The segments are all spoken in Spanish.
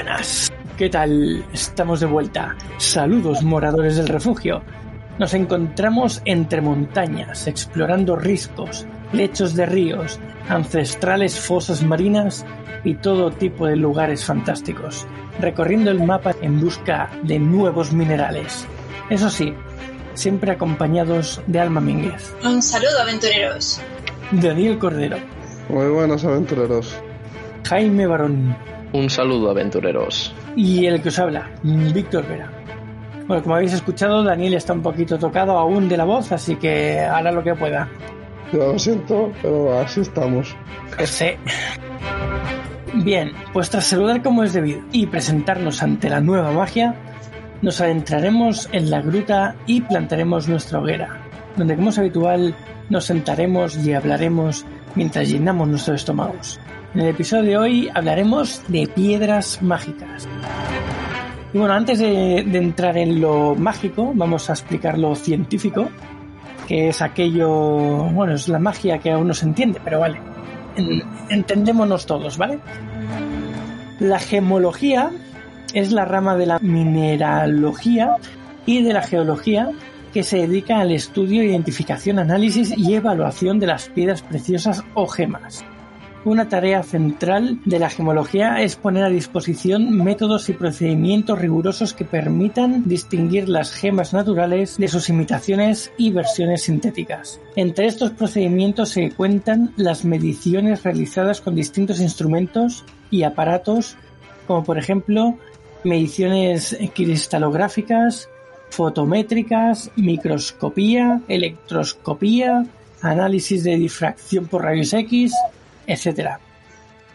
buenas. ¿Qué tal? Estamos de vuelta. Saludos, moradores del refugio. Nos encontramos entre montañas, explorando riscos, lechos de ríos, ancestrales fosas marinas y todo tipo de lugares fantásticos, recorriendo el mapa en busca de nuevos minerales. Eso sí, siempre acompañados de Alma Mínguez. Un saludo, aventureros. Daniel Cordero. Muy buenos aventureros. Jaime Barón. Un saludo, aventureros. Y el que os habla, Víctor Vera. Bueno, como habéis escuchado, Daniel está un poquito tocado aún de la voz, así que hará lo que pueda. Yo lo siento, pero así estamos. Sí. Bien, pues tras saludar como es debido y presentarnos ante la nueva magia, nos adentraremos en la gruta y plantaremos nuestra hoguera, donde como es habitual nos sentaremos y hablaremos mientras llenamos nuestros estómagos. En el episodio de hoy hablaremos de piedras mágicas. Y bueno, antes de, entrar en lo mágico, vamos a explicar lo científico, que es aquello, bueno, es la magia que aún no se entiende, pero vale, en, entendémonos todos, ¿vale? La gemología es la rama de la mineralogía y de la geología que se dedica al estudio, identificación, análisis y evaluación de las piedras preciosas o gemas. Una tarea central de la gemología es poner a disposición métodos y procedimientos rigurosos que permitan distinguir las gemas naturales de sus imitaciones y versiones sintéticas. Entre estos procedimientos se cuentan las mediciones realizadas con distintos instrumentos y aparatos, como por ejemplo mediciones cristalográficas, fotométricas, microscopía, electroscopía, análisis de difracción por rayos X, etc.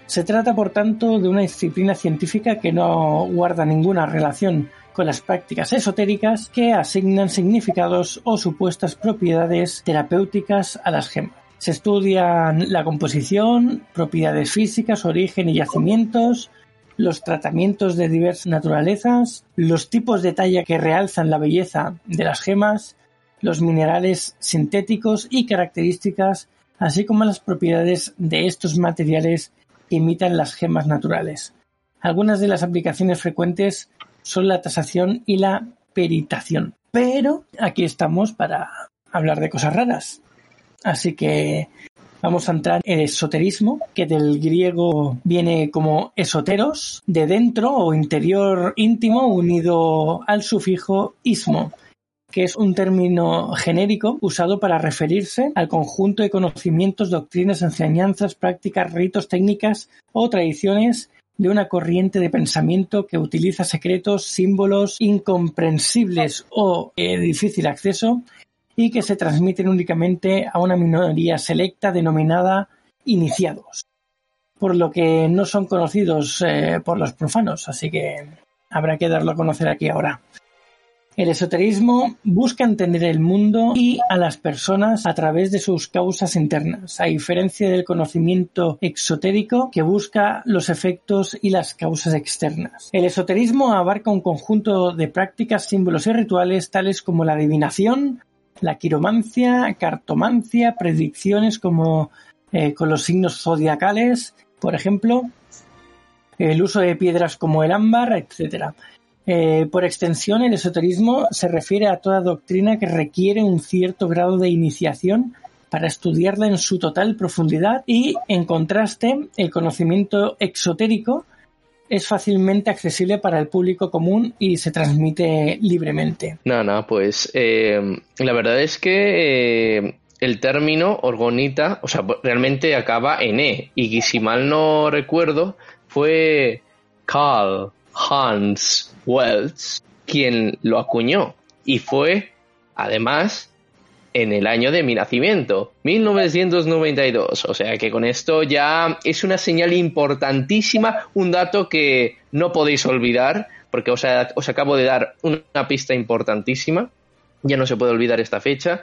Se trata, por tanto, de una disciplina científica que no guarda ninguna relación con las prácticas esotéricas que asignan significados o supuestas propiedades terapéuticas a las gemas. Se estudian la composición, propiedades físicas, origen y yacimientos, los tratamientos de diversas naturalezas, los tipos de talla que realzan la belleza de las gemas, los minerales sintéticos y características así como las propiedades de estos materiales que imitan las gemas naturales. Algunas de las aplicaciones frecuentes son la tasación y la peritación. Pero aquí estamos para hablar de cosas raras. Así que vamos a entrar en esoterismo, que del griego viene como esoteros, de dentro o interior íntimo unido al sufijo ismo, que es un término genérico usado para referirse al conjunto de conocimientos, doctrinas, enseñanzas, prácticas, ritos, técnicas o tradiciones de una corriente de pensamiento que utiliza secretos, símbolos incomprensibles o de difícil acceso y que se transmiten únicamente a una minoría selecta denominada iniciados, por lo que no son conocidos eh, por los profanos, así que habrá que darlo a conocer aquí ahora. El esoterismo busca entender el mundo y a las personas a través de sus causas internas, a diferencia del conocimiento exotérico que busca los efectos y las causas externas. El esoterismo abarca un conjunto de prácticas, símbolos y rituales tales como la adivinación, la quiromancia, cartomancia, predicciones como eh, con los signos zodiacales, por ejemplo, el uso de piedras como el ámbar, etcétera. Eh, por extensión, el esoterismo se refiere a toda doctrina que requiere un cierto grado de iniciación para estudiarla en su total profundidad y, en contraste, el conocimiento exotérico es fácilmente accesible para el público común y se transmite libremente. Nada, pues eh, la verdad es que eh, el término orgonita, o sea, realmente acaba en E y si mal no recuerdo, fue Carl Hans Wells quien lo acuñó y fue, además, en el año de mi nacimiento, 1992. O sea que con esto ya es una señal importantísima, un dato que no podéis olvidar, porque os, os acabo de dar una pista importantísima. Ya no se puede olvidar esta fecha.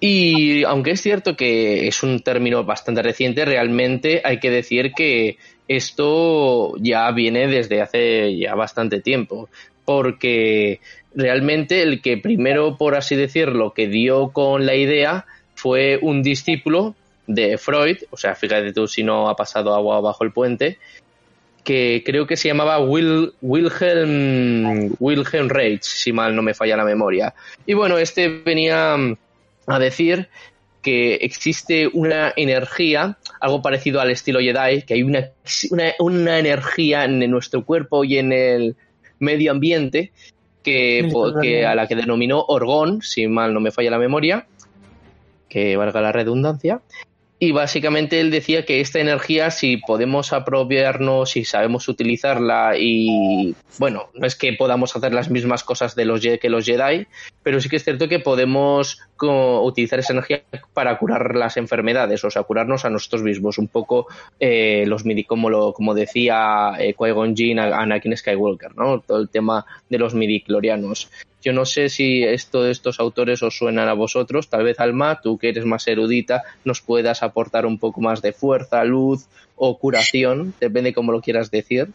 Y aunque es cierto que es un término bastante reciente, realmente hay que decir que esto ya viene desde hace ya bastante tiempo, porque realmente el que primero, por así decirlo, que dio con la idea fue un discípulo de Freud, o sea, fíjate tú si no ha pasado agua bajo el puente, que creo que se llamaba Wil- Wilhelm, Wilhelm Reich, si mal no me falla la memoria. Y bueno, este venía a decir que existe una energía, algo parecido al estilo Jedi, que hay una, una, una energía en nuestro cuerpo y en el medio ambiente que, que a la que denominó Orgón, si mal no me falla la memoria, que valga la redundancia. Y básicamente él decía que esta energía, si podemos apropiarnos, si sabemos utilizarla y, bueno, no es que podamos hacer las mismas cosas de los, que los Jedi, pero sí que es cierto que podemos utilizar esa energía para curar las enfermedades, o sea, curarnos a nosotros mismos. Un poco eh, los midi, como, lo, como decía eh, Qui-Gon Anakin Skywalker, ¿no? Todo el tema de los midiclorianos. Yo no sé si esto de estos autores os suenan a vosotros, tal vez Alma, tú que eres más erudita, nos puedas aportar un poco más de fuerza, luz o curación, depende cómo lo quieras decir.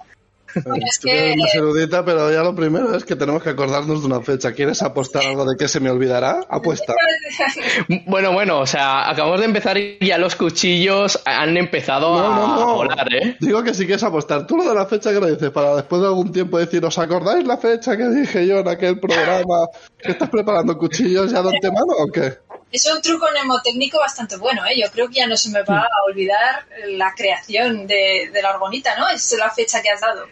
Es que- más erudita, pero ya lo primero es que tenemos que acordarnos de una fecha. ¿Quieres apostar algo de que se me olvidará? Apuesta. Bueno, bueno, o sea, acabamos de empezar y ya los cuchillos han empezado No, a, no, no. a volar, ¿eh? Digo que si quieres apostar. Tú lo de la fecha que lo dices, para después de algún tiempo decir, ¿os acordáis la fecha que dije yo en aquel programa? ¿Que estás preparando cuchillos ya de antemano o qué? Es un truco mnemotécnico bastante bueno, ¿eh? Yo creo que ya no se me va a olvidar la creación de, de la orgonita, ¿no? Es la fecha que has dado.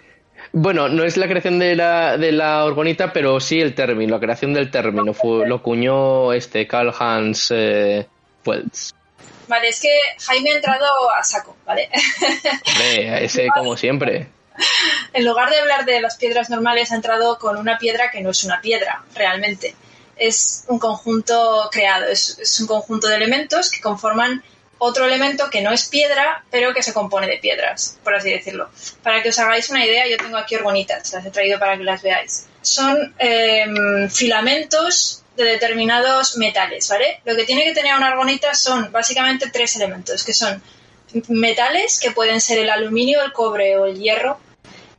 Bueno, no es la creación de la, de la orgonita, pero sí el término, la creación del término. Fue, lo cuñó este Karl Hans eh. Vale, es que Jaime ha entrado a saco, ¿vale? Hombre, ese como siempre. en lugar de hablar de las piedras normales, ha entrado con una piedra que no es una piedra, realmente. Es un conjunto creado, es, es un conjunto de elementos que conforman otro elemento que no es piedra, pero que se compone de piedras, por así decirlo. Para que os hagáis una idea, yo tengo aquí orgonitas, las he traído para que las veáis. Son em, filamentos de determinados metales, ¿vale? Lo que tiene que tener una argonita son básicamente tres elementos, que son metales, que pueden ser el aluminio, el cobre o el hierro.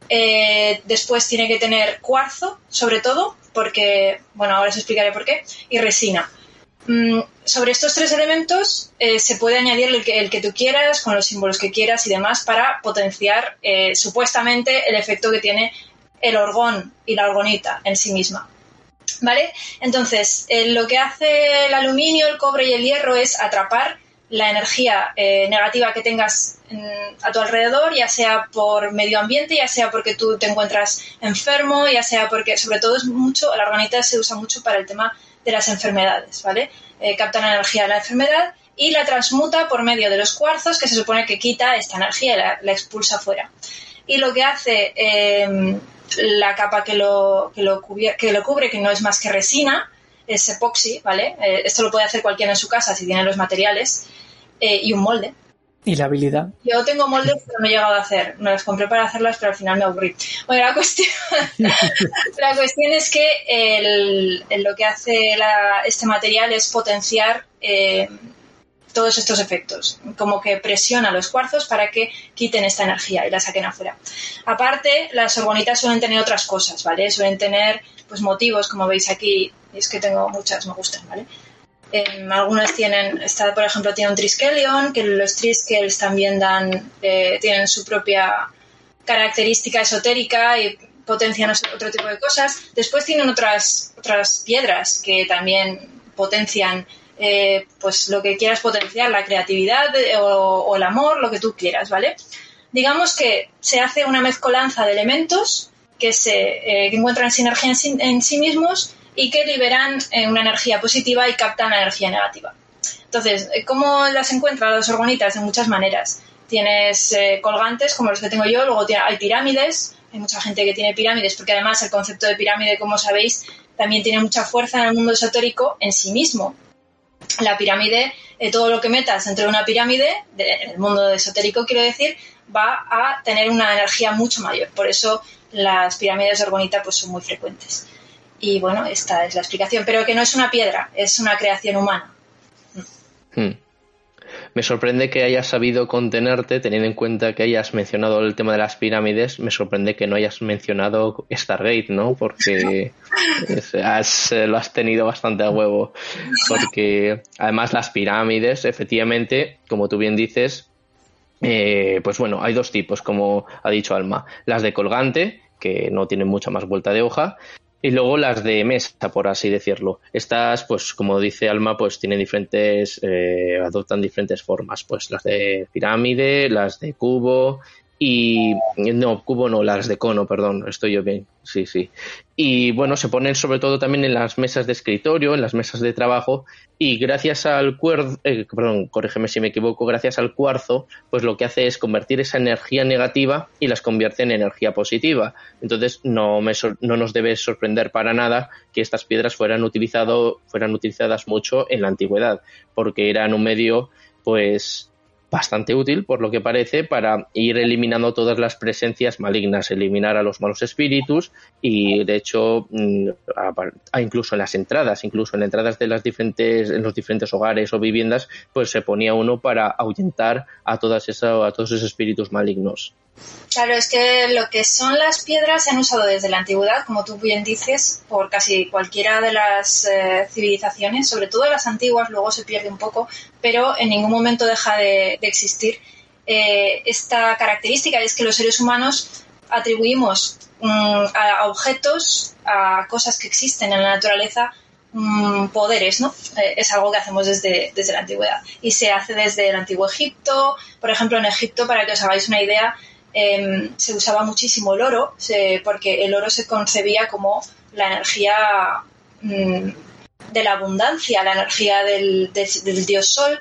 Eh, después tiene que tener cuarzo, sobre todo, porque, bueno, ahora os explicaré por qué, y resina. Mm, sobre estos tres elementos eh, se puede añadir el que, el que tú quieras, con los símbolos que quieras y demás, para potenciar eh, supuestamente el efecto que tiene el orgón y la orgonita en sí misma. ¿Vale? Entonces, eh, lo que hace el aluminio, el cobre y el hierro es atrapar la energía negativa que tengas en- a tu alrededor, ya sea por medio ambiente, ya sea porque tú te encuentras enfermo, ya sea porque, sobre todo, es mucho, la organita se usa mucho para el tema de las enfermedades, ¿vale? Eh, capta la energía de la enfermedad y la transmuta por medio de los cuarzos, que se supone que quita esta energía y la, expulsa fuera. Y lo que hace eh, la capa que lo, que, lo cubier- que lo cubre, que no es más que resina, es epoxi, ¿vale? Eh, esto lo puede hacer cualquiera en su casa si tiene los materiales eh, y un molde. Y la habilidad. Yo tengo moldes, pero no he llegado a hacer. Me los compré para hacerlas, pero al final me aburrí. Bueno, la cuestión, la cuestión es que lo que hace este material es potenciar eh, todos estos efectos. Como que presiona los cuarzos para que quiten esta energía y la saquen afuera. Aparte, las orgonitas suelen tener otras cosas, ¿vale? Suelen tener pues motivos, como veis aquí. Es que tengo muchas, me gustan, ¿vale? Em, algunas tienen, esta por ejemplo tiene un triskelion, que los triskels también dan, eh, tienen su propia característica esotérica y potencian otro tipo de cosas. Después tienen otras, otras piedras que también potencian eh, pues lo que quieras potenciar, la creatividad eh, o, el amor, lo que tú quieras, ¿vale? Digamos que se hace una mezcolanza de elementos que se eh, que encuentran sinergia en sí, en sí mismos y que liberan eh, una energía positiva y captan la energía negativa. Entonces, eh, ¿cómo las encuentran las orgonitas? De muchas maneras. Tienes eh, colgantes como los que tengo yo, luego hay pirámides, hay mucha gente que tiene pirámides, porque además el concepto de pirámide, como sabéis, también tiene mucha fuerza en el mundo esotérico en sí mismo. La pirámide, eh, todo lo que metas dentro de una pirámide, de- en el mundo esotérico quiero decir, va a tener una energía mucho mayor. Por eso las pirámides de orgonita pues, son muy frecuentes. Y bueno, esta es la explicación, pero que no es una piedra, es una creación humana. Hmm. Me sorprende que hayas sabido contenerte, teniendo en cuenta que hayas mencionado el tema de las pirámides. Me sorprende que no hayas mencionado Stargate, ¿no? Porque has, eh, lo has tenido bastante a huevo. Porque además las pirámides, efectivamente, como tú bien dices, eh, pues bueno, hay dos tipos, como ha dicho Alma. Las de colgante, que no tienen mucha más vuelta de hoja, y luego las de mesa, por así decirlo. Estas, pues como dice Alma, pues tienen diferentes, eh, adoptan diferentes formas. Pues las de pirámide, las de cubo y no, cubo no, las de cono, perdón, estoy yo bien, sí, sí. Y bueno, se ponen sobre todo también en las mesas de escritorio, en las mesas de trabajo, y gracias al cuerzo, eh, perdón, corrígeme si me equivoco, gracias al cuarzo, pues lo que hace es convertir esa energía negativa y las convierte en energía positiva. Entonces no, me no nos debe sorprender para nada que estas piedras fueran, utilizado, fueran utilizadas mucho en la antigüedad, porque eran un medio, pues, bastante útil, por lo que parece, para ir eliminando todas las presencias malignas, eliminar a los malos espíritus y, de hecho, mm, incluso en las entradas, incluso en entradas de las diferentes, en los diferentes hogares o viviendas, pues se ponía uno para ahuyentar a todas esas, a todos esos espíritus malignos. Claro, es que lo que son las piedras se han usado desde la antigüedad, como tú bien dices, por casi cualquiera de las eh, civilizaciones, sobre todo las antiguas, luego se pierde un poco, pero en ningún momento deja de, existir eh, esta característica, y es que los seres humanos atribuimos mm, a objetos, a cosas que existen en la naturaleza, mm, poderes, ¿no? Eh, es algo que hacemos desde, desde la antigüedad. Y se hace desde el antiguo Egipto, por ejemplo, en Egipto, para que os hagáis una idea, Em, se usaba muchísimo el oro, porque el oro se concebía como la energía mm, de la abundancia, la energía del, dios sol.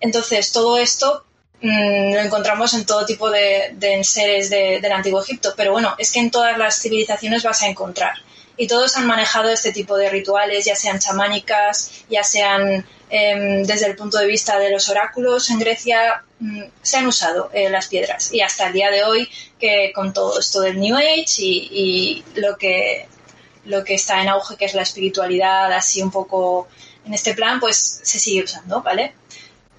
Entonces, todo esto mm, lo encontramos en todo tipo de, de seres del antiguo Egipto. Pero bueno, es que en todas las civilizaciones vas a encontrar. Y todos han manejado este tipo de rituales, ya sean chamánicas, ya sean Em, desde el punto de vista de los oráculos en Grecia mm, se han usado eh, las piedras. Y hasta el día de hoy que con todo esto del New Age y, lo que lo que está en auge que es la espiritualidad así un poco en este plan pues se sigue usando vale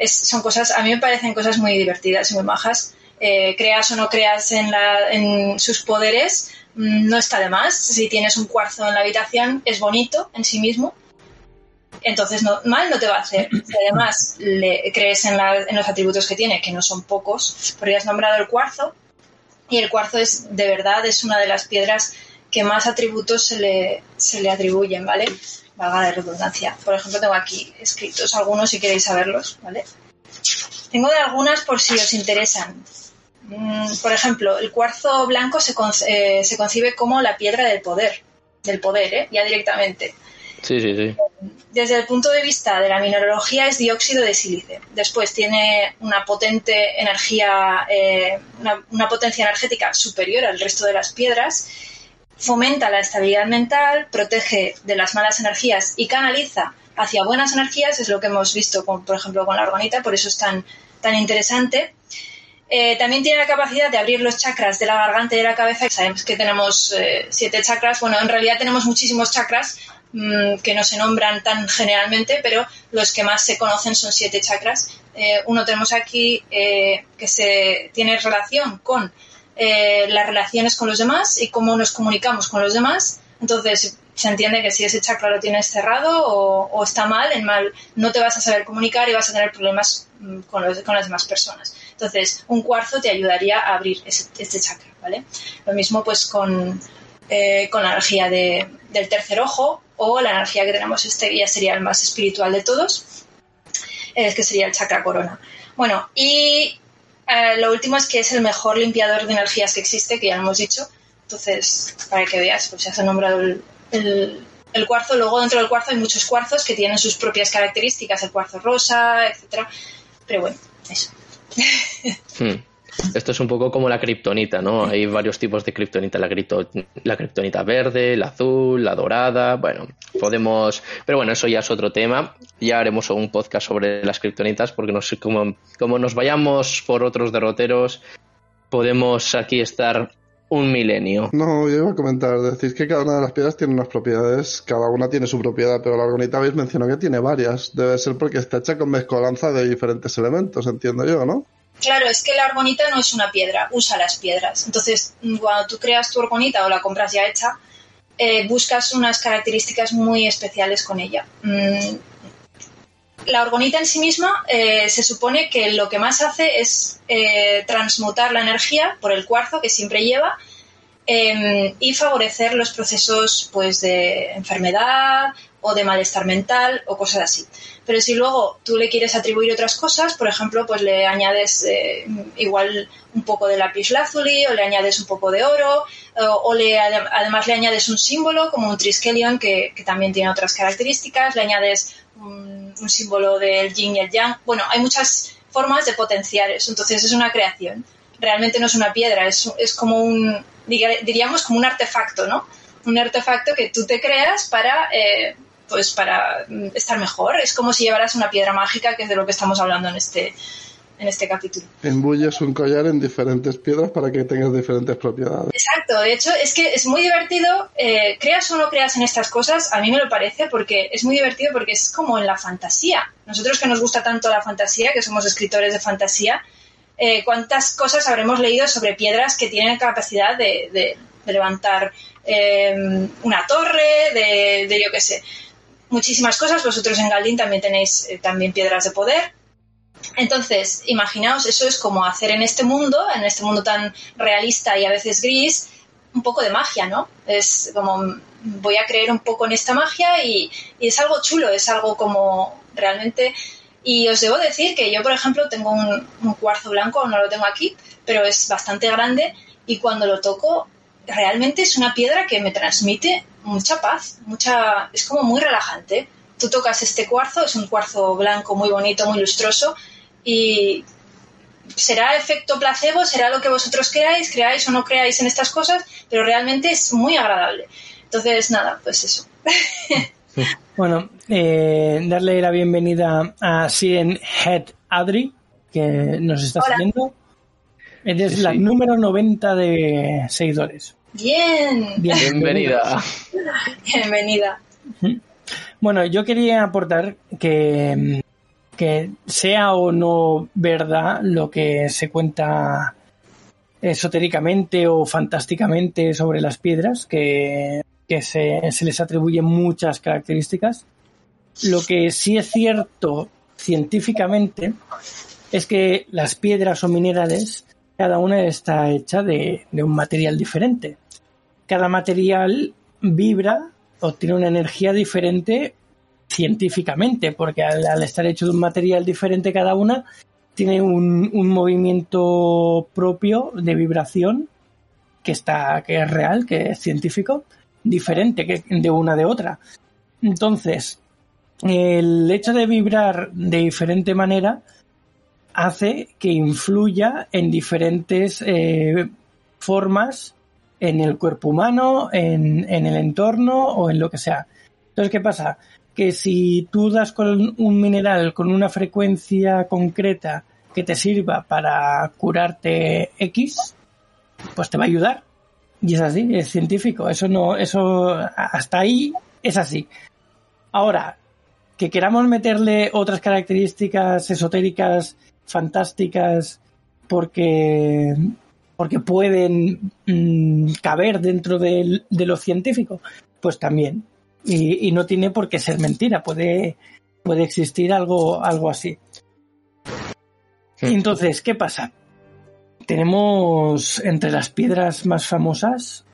son cosas a mí me parecen cosas muy divertidas y muy majas. Eh, creas o no creas en, la, en sus poderes no está de más si tienes un cuarzo en la habitación es bonito en sí mismo entonces no, mal no te va a hacer. Si además le crees en, los atributos que tiene, que no son pocos, porque has nombrado el cuarzo, y el cuarzo es de verdad es una de las piedras que más atributos se le, se le atribuyen, ¿vale? Valga la redundancia. Por ejemplo, tengo aquí escritos algunos si queréis saberlos, ¿vale? Tengo de algunas por si os interesan. Mm, por ejemplo, el cuarzo blanco se, eh, se concibe como la piedra del poder, del poder, ¿eh? Ya directamente. Sí, sí, sí. Desde el punto de vista de la mineralogía es dióxido de sílice. Después tiene una potente energía, eh, una, potencia energética superior al resto de las piedras. Fomenta la estabilidad mental, protege de las malas energías y canaliza hacia buenas energías. Es lo que hemos visto, con, por ejemplo, con la argonita, por eso es tan, tan interesante. Eh, también tiene la capacidad de abrir los chakras de la garganta y de la cabeza. Sabemos que tenemos eh, siete chakras. Bueno, en realidad tenemos muchísimos chakras, Mm, que no se nombran tan generalmente, pero los que más se conocen son siete chakras. Eh, uno tenemos aquí que se tiene relación con las relaciones con los demás y cómo nos comunicamos con los demás. Entonces se entiende que si ese chakra lo tienes cerrado o, está mal, en mal no te vas a saber comunicar y vas a tener problemas mm, con, con las demás personas. Entonces un cuarzo te ayudaría a abrir este chakra, ¿vale? Lo mismo pues con, con la energía del tercer ojo o la energía que tenemos este ya sería el más espiritual de todos, es que sería el chakra corona. Bueno, y eh, lo último es que es el mejor limpiador de energías que existe, que ya lo hemos dicho. Entonces, para que veas, pues ya se ha nombrado el, cuarzo. Luego dentro del cuarzo hay muchos cuarzos que tienen sus propias características, el cuarzo rosa, etcétera. Pero bueno, eso. Hmm. Esto es un poco como la kriptonita, ¿no? Hay varios tipos de kriptonita, la, la kriptonita verde, la azul, la dorada, bueno, podemos... Pero bueno, eso ya es otro tema. Ya haremos un podcast sobre las kriptonitas porque no sé cómo, como nos vayamos por otros derroteros, podemos aquí estar un milenio. No, yo iba a comentar, decir que cada una de las piedras tiene unas propiedades, cada una tiene su propiedad, pero la argonita habéis mencionado que tiene varias. Debe ser porque está hecha con mezcolanza de diferentes elementos, entiendo yo, ¿no? Claro, es que la argonita no es una piedra, usa las piedras. Entonces, cuando tú creas tu argonita o la compras ya hecha, eh, buscas unas características muy especiales con ella. Mm, la orgonita en sí misma eh, se supone que lo que más hace es eh, transmutar la energía por el cuarzo que siempre lleva eh, y favorecer los procesos pues, de enfermedad o de malestar mental o cosas así. Pero si luego tú le quieres atribuir otras cosas, por ejemplo, pues le añades eh, igual un poco de lápiz lazuli o le añades un poco de oro o, le, además le añades un símbolo como un triskelion que también tiene otras características, le añades un, un símbolo del yin y el yang. Bueno, hay muchas formas de potenciar eso, entonces es una creación. Realmente no es una piedra, es, es como un, diríamos, como un artefacto, ¿no? Un artefacto que tú te creas para... Eh, pues para mm, estar mejor. Es como si llevaras una piedra mágica, que es de lo que estamos hablando en este, en este capítulo. Embulles un collar en diferentes piedras para que tengas diferentes propiedades. Exacto, de hecho es que es muy divertido, eh, creas o no creas en estas cosas, a mí me lo parece, porque es muy divertido porque es como en la fantasía. Nosotros que nos gusta tanto la fantasía, que somos escritores de fantasía, eh, ¿cuántas cosas habremos leído sobre piedras que tienen capacidad de, de, de levantar eh, una torre, de, de yo qué sé? muchísimas cosas. Vosotros en Galdín también tenéis eh, también piedras de poder. Entonces, imaginaos, eso es como hacer en este mundo, en este mundo tan realista y a veces gris, un poco de magia, ¿no? Es como voy a creer un poco en esta magia y, es algo chulo, es algo como realmente... Y os debo decir que yo, por ejemplo, tengo un, un cuarzo blanco, no lo tengo aquí, pero es bastante grande y cuando lo toco realmente es una piedra que me transmite mucha paz, mucha, es como muy relajante. Tú tocas este cuarzo, es un cuarzo blanco muy bonito, muy lustroso y será efecto placebo, será lo que vosotros queráis, creáis o no creáis en estas cosas, pero realmente es muy agradable. Entonces, nada, pues eso. Bueno, eh, darle la bienvenida a Siren Head Adri, que nos está Hola. siguiendo. Eres Sí, la sí. número 90 de seguidores. Bien, Bienvenida. bienvenida. Bueno, yo quería aportar que, que sea o no verdad lo que se cuenta esotéricamente o fantásticamente sobre las piedras, que, que se, se les atribuyen muchas características. Lo que sí es cierto científicamente es que las piedras o minerales, cada una está hecha de, de un material diferente. Cada material vibra o tiene una energía diferente científicamente, porque al, estar hecho de un material diferente cada una, tiene un, un movimiento propio de vibración que está, que es real, que es científico, diferente que de una de otra. Entonces, el hecho de vibrar de diferente manera hace que influya en diferentes eh, formas en el cuerpo humano, en, en, el entorno o en lo que sea. Entonces, ¿qué pasa? Que si tú das con un mineral con una frecuencia concreta que te sirva para curarte X, pues te va a ayudar. Y es así, es científico. Eso no, eso hasta ahí es así. Ahora, que queramos meterle otras características esotéricas, fantásticas, porque porque pueden mmm, caber dentro de, de, lo científico, pues también. Y, y, no tiene por qué ser mentira, puede, puede existir algo, algo así. Entonces, ¿qué pasa? Tenemos entre las piedras más famosas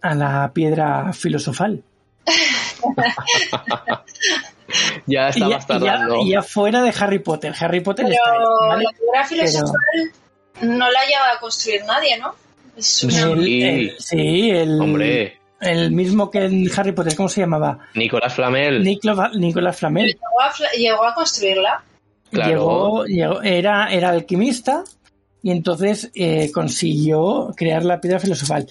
a la piedra filosofal. ya estabas y, tardando. Y ya, ya, fuera de Harry Potter. Harry Potter Pero está ahí, ¿vale? la piedra filosofal Pero... no la lleva a construir nadie, ¿no? Es una... el, el, sí, el, Hombre. el mismo que en Harry Potter, ¿cómo se llamaba? Nicolás Flamel. Nicolás, Nicolás Flamel. Llegó a, llegó a construirla. Claro. Llegó, llegó, era, era alquimista y entonces eh, consiguió crear la piedra filosofal.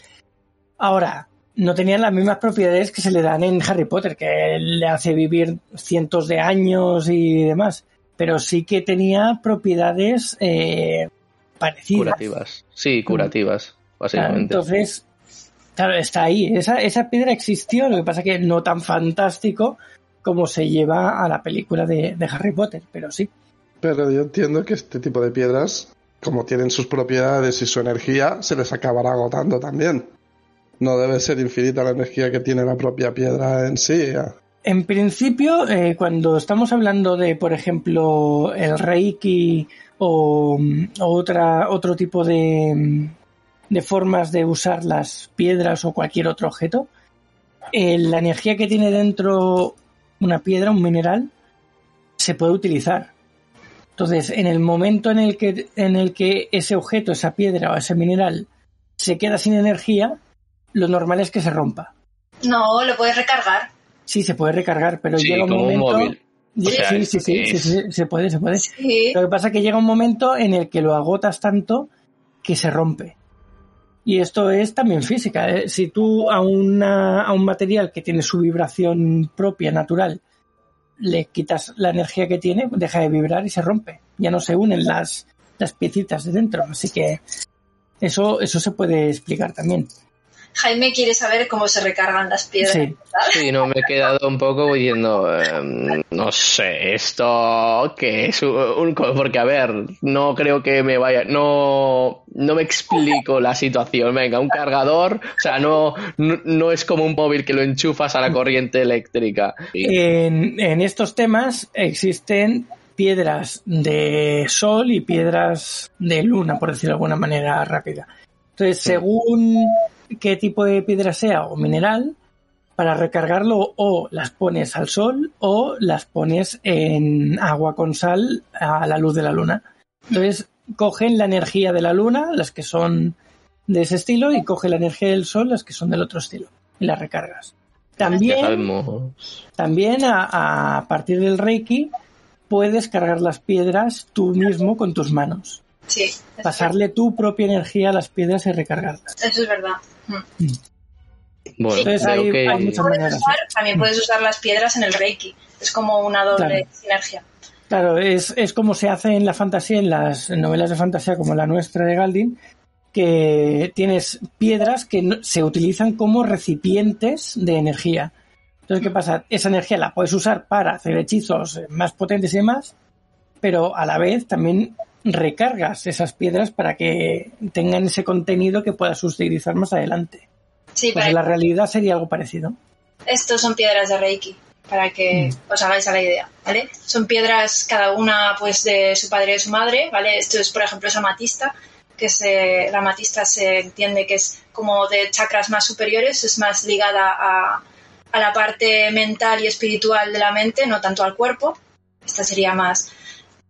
Ahora, no tenían las mismas propiedades que se le dan en Harry Potter, que le hace vivir cientos de años y demás, pero sí que tenía propiedades eh, parecidas. Curativas. Sí, curativas, básicamente. Claro, entonces, claro, está ahí. Esa, esa piedra existió, lo que pasa que no tan fantástico como se lleva a la película de, de Harry Potter, pero sí. Pero yo entiendo que este tipo de piedras, como tienen sus propiedades y su energía, se les acabará agotando también. No debe ser infinita la energía que tiene la propia piedra en sí. En principio, eh, cuando estamos hablando de, por ejemplo, el Reiki o, otra, otro tipo de, de formas de usar las piedras o cualquier otro objeto, eh, la energía que tiene dentro una piedra, un mineral, se puede utilizar. Entonces, en el momento en el que, en el que ese objeto, esa piedra o ese mineral se queda sin energía, lo normal es que se rompa. No, lo puedes recargar. Sí, se puede recargar, pero Sí, llega un como un momento. móvil. Sí, O sea, sí, sí, sí, que sí, es- sí, se puede, se puede. Sí. Lo que pasa es que llega un momento en el que lo agotas tanto que se rompe. Y esto es también física. ¿eh? Si tú a, una, a un material que tiene su vibración propia, natural, le quitas la energía que tiene, deja de vibrar y se rompe. Ya no se unen las, las piecitas de dentro. Así que eso, eso se puede explicar también. Jaime quiere saber cómo se recargan las piedras. Sí. Sí, no, me he quedado un poco diciendo, em, no sé, esto que es un, porque a ver, no creo que me vaya, no, no me explico la situación. Venga, un cargador, o sea, no, no, no es como un móvil que lo enchufas a la corriente eléctrica. En, en estos temas existen piedras de sol y piedras de luna, por decirlo de alguna manera rápida. Entonces, según qué tipo de piedra sea o mineral, para recargarlo o las pones al sol o las pones en agua con sal a la luz de la luna. Entonces, cogen la energía de la luna, las que son de ese estilo, y coge la energía del sol, las que son del otro estilo, y las recargas. También también a, a partir del Reiki puedes cargar las piedras tú mismo con tus manos. Sí, Pasarle tu propia energía a las piedras y recargarlas. eso es verdad. Bueno, Entonces creo hay- que... hay muchas Puedes usar- también puedes usar las piedras en el Reiki. Es como una doble Claro. sinergia. Claro, es, es como se hace en la fantasía, en las novelas de fantasía como la nuestra de Galdin, que tienes piedras que no- se utilizan como recipientes de energía. Entonces, ¿qué pasa? Esa energía la puedes usar para hacer hechizos más potentes y demás, pero a la vez también recargas esas piedras para que tengan ese contenido que puedas utilizar más adelante. Sí, Pues en la realidad sería algo parecido. estos son piedras de Reiki, para que Mm. os hagáis a la idea, ¿vale? Son piedras cada una pues de su padre y de su madre, ¿vale? Esto es, por ejemplo, es amatista, que se, la amatista se entiende que es como de chakras más superiores, es más ligada a, a la parte mental y espiritual de la mente, no tanto al cuerpo. Esta sería más,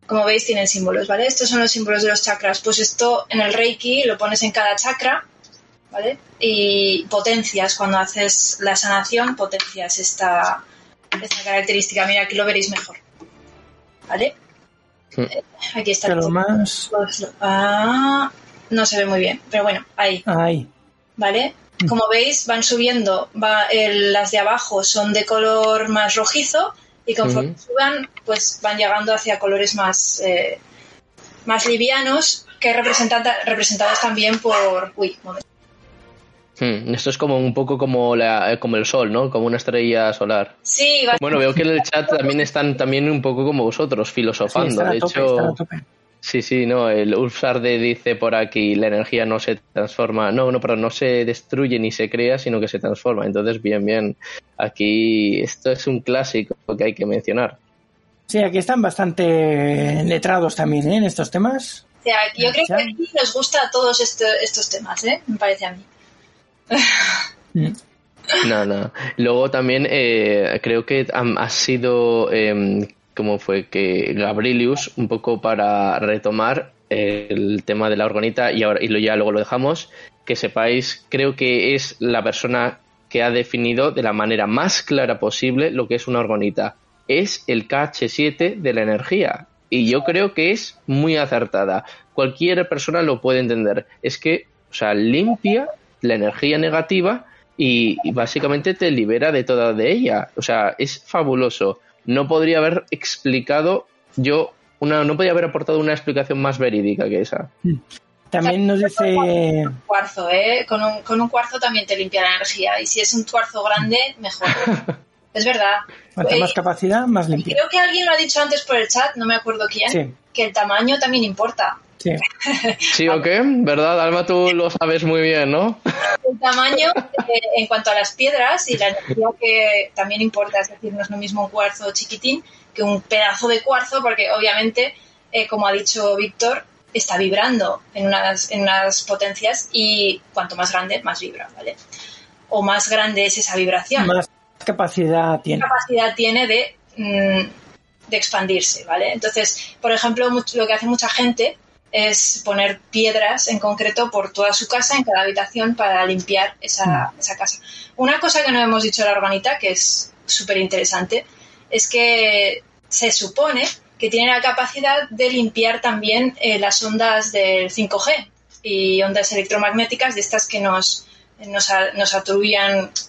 como veis, tienen símbolos, ¿vale? Estos son los símbolos de los chakras. Pues esto en el Reiki lo pones en cada chakra, ¿vale? Y potencias, cuando haces la sanación, potencias esta, esta característica. Mira, aquí lo veréis mejor, ¿vale? Mm. Eh, Aquí está. Pero más... Pues, ah, no se ve muy bien, pero bueno, ahí. Ahí. ¿vale? Como veis, van subiendo, va, el- las de abajo son de color más rojizo y conforme suban, pues van llegando hacia colores más, eh, más livianos, que representados también por... Uy. Hmm, Esto es como un poco como, la, eh, como el sol, ¿no? Como una estrella solar. Sí, Bueno, veo que en el chat también están también un poco como vosotros, Sí, filosofando. están a de hecho, están a tope. Sí, sí, no, el Ulfsarde dice por aquí, la energía no se transforma, no, no, perdón, no se destruye ni se crea, sino que se transforma. Entonces, bien, bien, aquí esto es un clásico que hay que mencionar. Sí, aquí están bastante letrados también ¿eh? en estos temas. o sea, yo creo que aquí nos gusta a todos esto- estos temas, ¿eh? Me parece a mí. Mm. No, no. Luego también eh, creo que ha, ha sido, eh, como fue que Gabrielius, un poco para retomar el tema de la orgonita y, ahora, y lo, ya luego lo dejamos, que sepáis, creo que es la persona que ha definido de la manera más clara posible lo que es una orgonita. Es el KH7 de la energía. Y yo creo que es muy acertada. Cualquier persona lo puede entender. Es que, o sea, limpia la energía negativa y, y básicamente te libera de toda de ella. O sea, es fabuloso. No podría haber explicado yo una, no podría haber aportado una explicación más verídica que esa. También nos dice... Cuarzo, ¿eh? Con un, con un cuarzo también te limpia la energía. Y si es un cuarzo grande, mejor. es verdad. Cuanta Eh, más capacidad, más limpia. Creo que alguien lo ha dicho antes por el chat, no me acuerdo quién, Sí. que el tamaño también importa. Sí. ¿Sí o qué? ¿Verdad, Alma? Tú lo sabes muy bien, ¿no? El tamaño eh, en cuanto a las piedras y la energía que también importa, es decir, no es lo mismo un cuarzo chiquitín que un pedazo de cuarzo, porque obviamente, eh, como ha dicho Víctor, está vibrando en unas, en unas potencias y cuanto más grande, más vibra, ¿vale? O más grande es esa vibración. Más capacidad tiene. capacidad tiene de, mm, de expandirse, ¿vale? Entonces, por ejemplo, lo que hace mucha gente es poner piedras en concreto por toda su casa, en cada habitación, para limpiar esa, esa casa. Una cosa que no hemos dicho en la organita, que es súper interesante, es que se supone que tiene la capacidad de limpiar también eh, las ondas del 5G y ondas electromagnéticas de estas que nos, nos, a- nos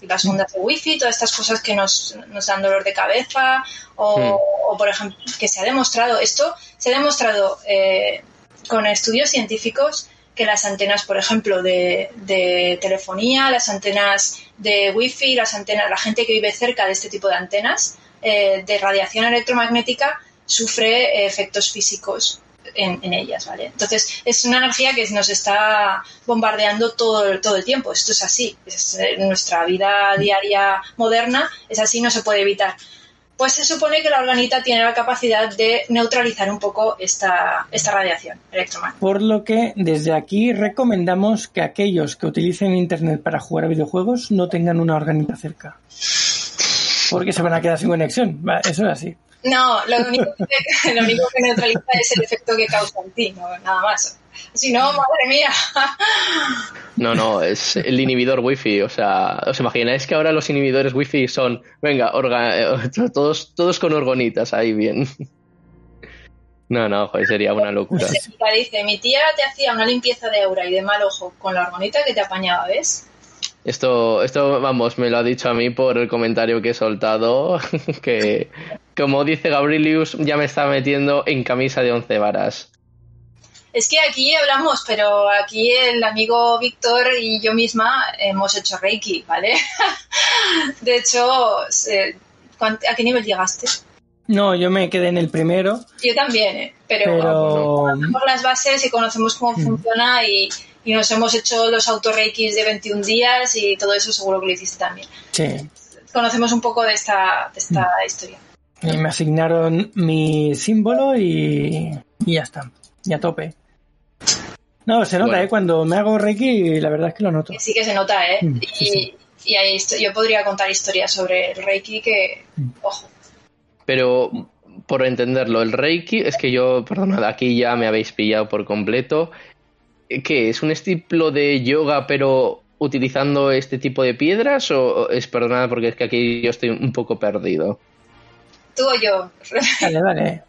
las ondas de wifi, todas estas cosas que nos, nos dan dolor de cabeza o, Hmm. o, por ejemplo, que se ha demostrado, esto se ha demostrado eh, con estudios científicos que las antenas, por ejemplo, de, de telefonía, las antenas de wifi, las antenas, la gente que vive cerca de este tipo de antenas eh, de radiación electromagnética sufre eh, efectos físicos en, en ellas, ¿vale? Entonces, es una energía que nos está bombardeando todo, todo el tiempo. Esto es así. Es, eh, nuestra vida diaria moderna es así, no se puede evitar. Pues se supone que la organita tiene la capacidad de neutralizar un poco esta, esta radiación electromagnética. Por lo que desde aquí recomendamos que aquellos que utilicen Internet para jugar a videojuegos no tengan una organita cerca. Porque se van a quedar sin conexión. Eso es así. No, lo único, que, lo único que neutraliza es el efecto que causa en ti, no, nada más. Si no, madre mía. No, no, es el inhibidor wifi. O sea, ¿os imagináis que ahora los inhibidores wifi son, venga, orga- eh, todos, todos con orgonitas ahí bien? No, no, joder, sería una locura. Dice, mi tía te hacía una limpieza de aura y de mal ojo con la argonita que te apañaba, ¿ves? Esto, esto, vamos, me lo ha dicho a mí por el comentario que he soltado, que como dice Gabrielius, ya me está metiendo en camisa de once varas. Es que aquí hablamos, pero aquí el amigo Víctor y yo misma hemos hecho Reiki, ¿vale? De hecho, ¿cuán- ¿a qué nivel llegaste? No, yo me quedé en el primero, Yo también, ¿eh? pero, pero conocemos las bases y conocemos cómo funciona y, y nos hemos hecho los auto-reikis de 21 días y todo eso seguro que lo hiciste también. sí. Conocemos un poco de esta, de esta historia. Y me asignaron mi símbolo y, y ya está. Y a tope. No, se nota, Bueno. ¿eh? Cuando me hago Reiki, la verdad es que lo noto. Sí que se nota, ¿eh? Mm, y, sí, y histo- yo podría contar historias sobre el Reiki que, Mm. ojo, Pero por entenderlo, el Reiki, es que yo, perdonad, aquí ya me habéis pillado por completo. ¿Qué? ¿Es un estilo de yoga pero utilizando este tipo de piedras? ¿O es, perdonad, porque es que aquí yo estoy un poco perdido? tú o yo. Vale, vale.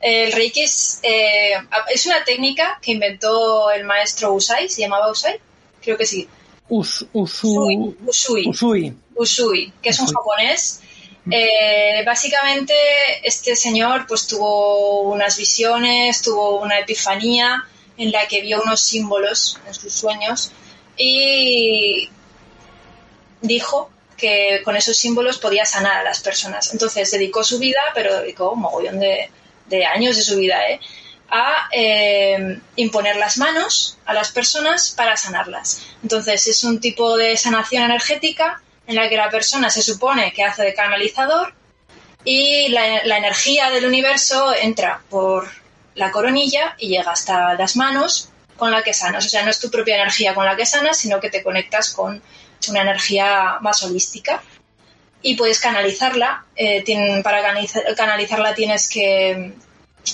El Reiki es, eh, es una técnica que inventó el maestro Usai, ¿se llamaba Usai? Creo que sí. Us, usu, Usui. Usui. usui. Usui, que es un Usui. japonés. Eh, básicamente, este señor pues tuvo unas visiones, tuvo una epifanía en la que vio unos símbolos en sus sueños y dijo que con esos símbolos podía sanar a las personas. Entonces dedicó su vida, pero dedicó un mogollón de, años de su vida, ¿eh? a eh, imponer las manos a las personas para sanarlas. Entonces es un tipo de sanación energética en la que la persona se supone que hace de canalizador y la, energía del universo entra por la coronilla y llega hasta las manos con la que sanas. O sea, no es tu propia energía con la que sanas, sino que te conectas con una energía más holística y puedes canalizarla. Eh, para canaliza- canalizarla tienes que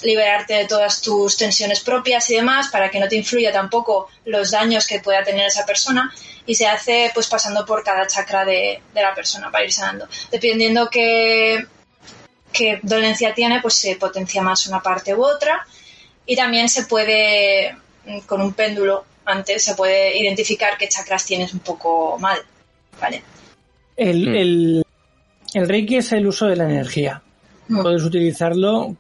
liberarte de todas tus tensiones propias y demás para que no te influya tampoco los daños que pueda tener esa persona y se hace pues pasando por cada chakra de, de la persona para ir sanando. Dependiendo qué, qué dolencia tiene, pues se potencia más una parte u otra y también se puede, con un péndulo antes, se puede identificar qué chakras tienes un poco mal. ¿Vale? El, Mm. el, el Reiki es el uso de la energía. Mm. Puedes utilizarlo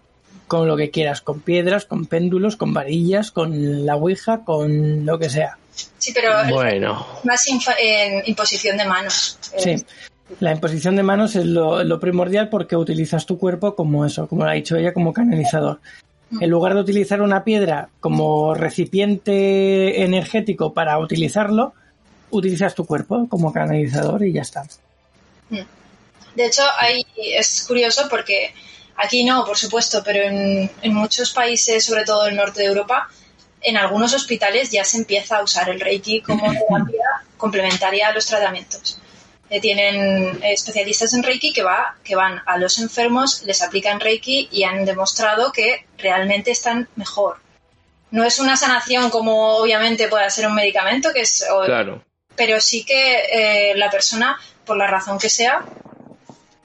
con lo que quieras, con piedras, con péndulos, con varillas, con la ouija, con lo que sea. Sí, pero es Bueno, más en imposición de manos. Sí. Eh, La imposición de manos es lo, lo primordial porque utilizas tu cuerpo como eso, como lo ha dicho ella, como canalizador. En lugar de utilizar una piedra como recipiente energético para utilizarlo, utilizas tu cuerpo como canalizador y ya está. De hecho, ahí es curioso porque aquí no, por supuesto, pero en, en muchos países, sobre todo el norte de Europa, en algunos hospitales ya se empieza a usar el Reiki como terapia complementaria a los tratamientos. Eh, tienen especialistas en Reiki que, va, que van a los enfermos, les aplican Reiki y han demostrado que realmente están mejor. No es una sanación como obviamente puede ser un medicamento, que es, Claro. pero sí que eh, la persona, por la razón que sea,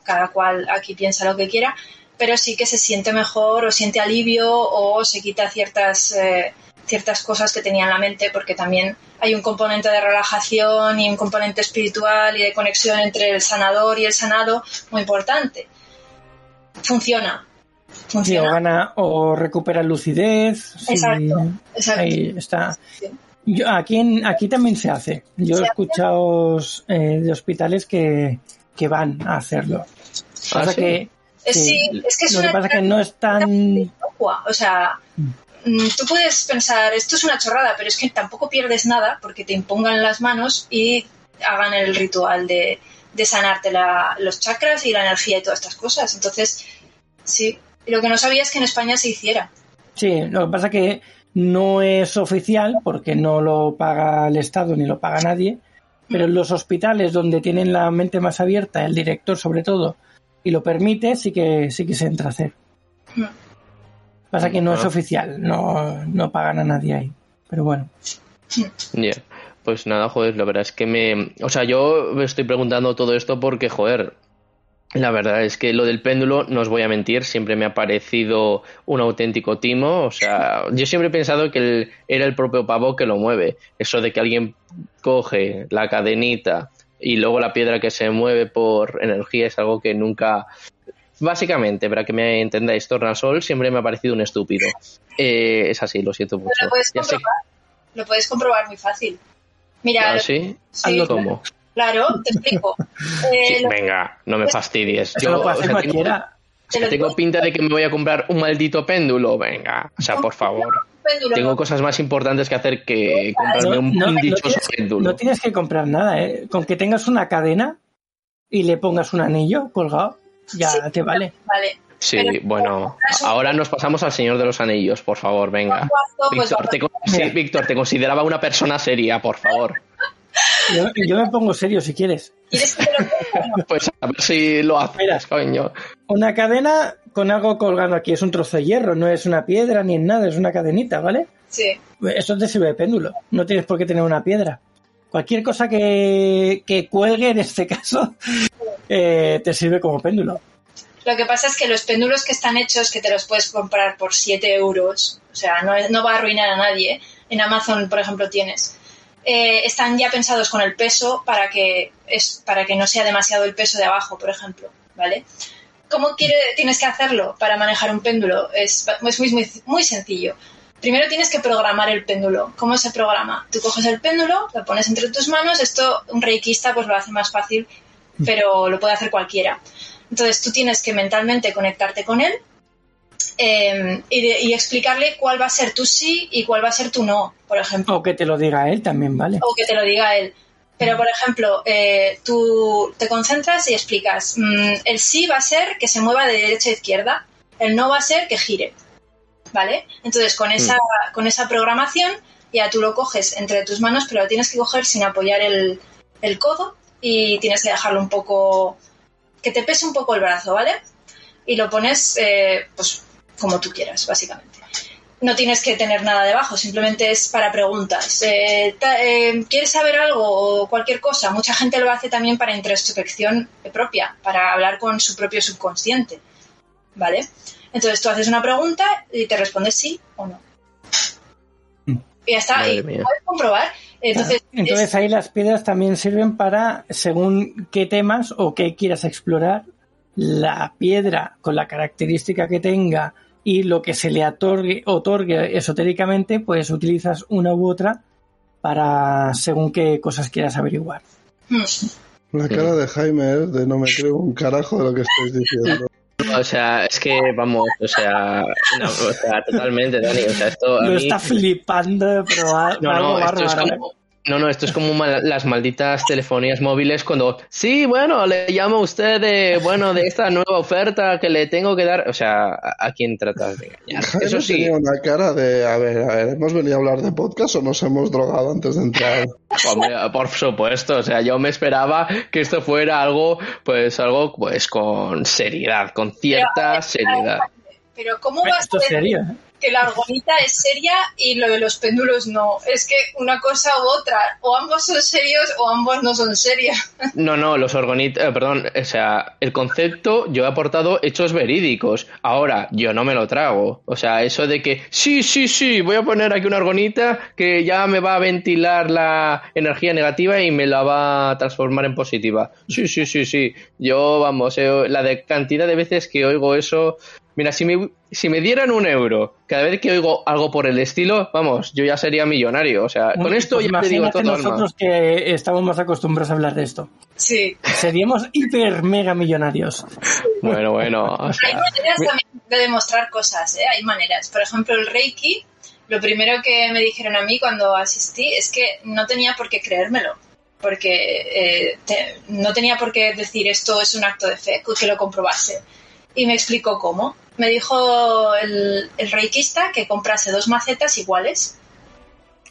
cada cual aquí piensa lo que quiera, pero sí que se siente mejor o siente alivio o se quita ciertas, eh, ciertas cosas que tenía en la mente, porque también hay un componente de relajación y un componente espiritual y de conexión entre el sanador y el sanado muy importante. Funciona. Sí, o gana o recupera lucidez. sí, Exacto, exacto. Ahí está. Sí. Yo, aquí, en- aquí también se hace. Yo ¿Se he escuchado eh, de hospitales que, que van a hacerlo. Ah, ¿sí? que, sí, sí, es que es lo que una pasa es que no es tan... O sea, mm, tú puedes pensar, esto es una chorrada, pero es que tampoco pierdes nada porque te impongan las manos y hagan el ritual de, de sanarte la- los chakras y la energía y todas estas cosas. Entonces, sí. Lo que no sabía es que en España se hiciera. Sí, lo que pasa es que no es oficial porque no lo paga el Estado ni lo paga nadie, pero en los hospitales donde tienen la mente más abierta, el director sobre todo, y lo permite, sí que sí que se entra a hacer. Mm. Pasa que no es oficial, no, no pagan a nadie ahí. Pero bueno, Ya. Pues nada, joder, la verdad es que me... O sea, yo me estoy preguntando todo esto porque, joder, la verdad es que lo del péndulo, no os voy a mentir, siempre me ha parecido un auténtico timo. O sea, yo siempre he pensado que el- era el propio pavo que lo mueve. Eso de que alguien coge la cadenita y luego la piedra que se mueve por energía es algo que nunca... Básicamente, para que me entendáis, Tornasol siempre me ha parecido un estúpido. Eh, es así, lo siento mucho. Pero lo puedes Ya comprobar. Lo puedes comprobar muy fácil. Mira, ¿Ah, sí? sí, ¿Cómo? claro, te explico. Eh, Sí, lo- venga, no me fastidies. eso lo puede o hacer sea, tengo, cualquiera. te lo tengo digo, pinta de que me voy a comprar un maldito péndulo. Venga, o sea, por favor. Péndulo, Tengo ¿no? cosas más importantes que hacer que comprarme No, un, no- no dichoso tienes, péndulo. no tienes que comprar nada, ¿eh? Con que tengas una cadena y le pongas un anillo colgado, ya Sí. te vale. Vale. Sí, pero- bueno, ahora nos pasamos al Señor de los Anillos, por favor, venga. Pues, Víctor, te, sí. Víctor, te consideraba una persona seria, por favor. Yo, yo me pongo serio si quieres. ¿Quieres que te lo cuente? Pues a ver si lo haces, coño. Una cadena con algo colgando aquí. Es un trozo de hierro, no es una piedra ni es nada, es una cadenita, ¿vale? Sí. Eso te sirve de péndulo. No tienes por qué tener una piedra. Cualquier cosa que, que cuelgue, en este caso, eh, te sirve como péndulo. Lo que pasa es que los péndulos que están hechos, que te los puedes comprar por 7 euros, o sea, no, no va a arruinar a nadie. En Amazon, por ejemplo, tienes. eh, están ya pensados con el peso para que, es, para que no sea demasiado el peso de abajo, por ejemplo, ¿vale? ¿Cómo quiere, tienes que hacerlo para manejar un péndulo? Es, es muy, muy, muy sencillo. Primero tienes que programar el péndulo. ¿Cómo se programa? Tú coges el péndulo, lo pones entre tus manos. Esto un reikista pues lo hace más fácil, pero lo puede hacer cualquiera. Entonces tú tienes que mentalmente conectarte con él eh, y, de- y explicarle cuál va a ser tu sí y cuál va a ser tu no, por ejemplo O que te lo diga él también, ¿vale? o que te lo diga él. Pero, por ejemplo, eh, tú te concentras y explicas, mm, el sí va a ser que se mueva de derecha a izquierda, el no va a ser que gire, ¿vale? Entonces, con esa, con esa programación ya tú lo coges entre tus manos, pero lo tienes que coger sin apoyar el, el codo y tienes que dejarlo un poco, que te pese un poco el brazo, ¿vale? Y lo pones, eh, pues, como tú quieras, básicamente no tienes que tener nada debajo, simplemente es para preguntas. Eh, ta- eh, ¿Quieres saber algo o cualquier cosa? Mucha gente lo hace también para introspección propia, para hablar con su propio subconsciente. ¿Vale? Entonces tú haces una pregunta y te respondes sí o no. Y ya está, Madre y mía. puedes comprobar. Entonces, Entonces es- ahí las piedras también sirven para, según qué temas o qué quieras explorar, la piedra con la característica que tenga y lo que se le otorgue, otorgue esotéricamente, pues utilizas una u otra para según qué cosas quieras averiguar. Mm. La cara de Jaime es de no me creo un carajo de lo que estáis diciendo. o sea, es que vamos, o sea, no, o sea, totalmente, Dani, o sea, esto a Lo mí- está flipando, pero va, No, algo no, esto es bárbaro. como, no, no, esto es como mal- las malditas telefonías móviles cuando, sí, bueno, le llamo a usted de, bueno, de esta nueva oferta que le tengo que dar, o sea, ¿a, a quién tratas de engañar? Jaime Eso sí, tenía una cara de, a ver, a ver, ¿hemos venido a hablar de podcast o nos hemos drogado antes de entrar? hombre, por supuesto, o sea, yo me esperaba que esto fuera algo, pues, algo, pues, con seriedad, con cierta seriedad. Pero ¿cómo va a Esto es ser serio. Que la argonita es seria y lo de los péndulos no? Es que una cosa u otra, o ambos son serios o ambos no son serios. No, no, los orgonitas, eh, perdón, o sea, el concepto yo he aportado hechos verídicos. Ahora, yo no me lo trago. O sea, eso de que, sí, sí, sí, voy a poner aquí una orgonita que ya me va a ventilar la energía negativa y me la va a transformar en positiva. Sí, sí, sí, sí. Yo, vamos, eh, la cantidad de veces que oigo eso. Mira, si me, si me dieran un euro cada vez que oigo algo por el estilo, vamos, yo ya sería millonario. O sea, con esto Pues ya te digo todo, nosotros que estamos más acostumbrados a hablar de esto. Sí. Seríamos hiper mega millonarios. Bueno, bueno. o Hay maneras también de demostrar cosas, ¿eh? Hay maneras. Por ejemplo, el Reiki, lo primero que me dijeron a mí cuando asistí es que no tenía por qué creérmelo. Porque eh, te- no tenía por qué decir esto es un acto de fe, que lo comprobase. Y me explicó cómo. Me dijo el, el reikista que comprase dos macetas iguales.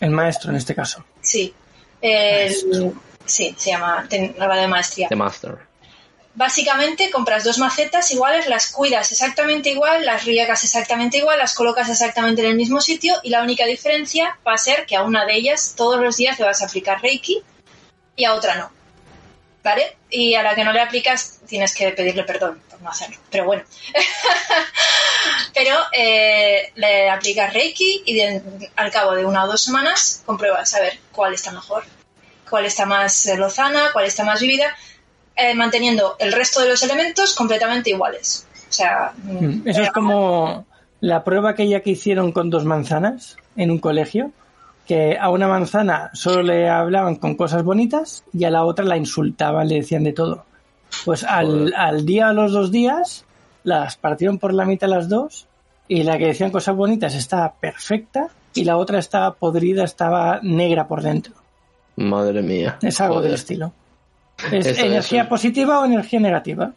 El maestro en este caso. Sí. El- sí, se llama, ten- habla de maestría. The Master. Básicamente compras dos macetas iguales, las cuidas exactamente igual, las riegas exactamente igual, las colocas exactamente en el mismo sitio y la única diferencia va a ser que a una de ellas todos los días le vas a aplicar Reiki y a otra no. ¿Vale? Y a la que no le aplicas tienes que pedirle perdón por no hacerlo. Pero bueno. Pero eh, le aplicas Reiki y de- al cabo de una o dos semanas compruebas a ver cuál está mejor, cuál está más eh, lozana, cuál está más vivida eh, manteniendo el resto de los elementos completamente iguales. O sea, Mm, Eso es como la prueba aquella que hicieron con dos manzanas en un colegio, que a una manzana solo le hablaban con cosas bonitas y a la otra la insultaban, le decían de todo. Pues al, al día, a los dos días, las partieron por la mitad las dos y la que decían cosas bonitas estaba perfecta y la otra estaba podrida, estaba negra por dentro. Madre mía. Es algo Joder. del estilo. ¿Es Eso, energía eso. positiva o energía negativa?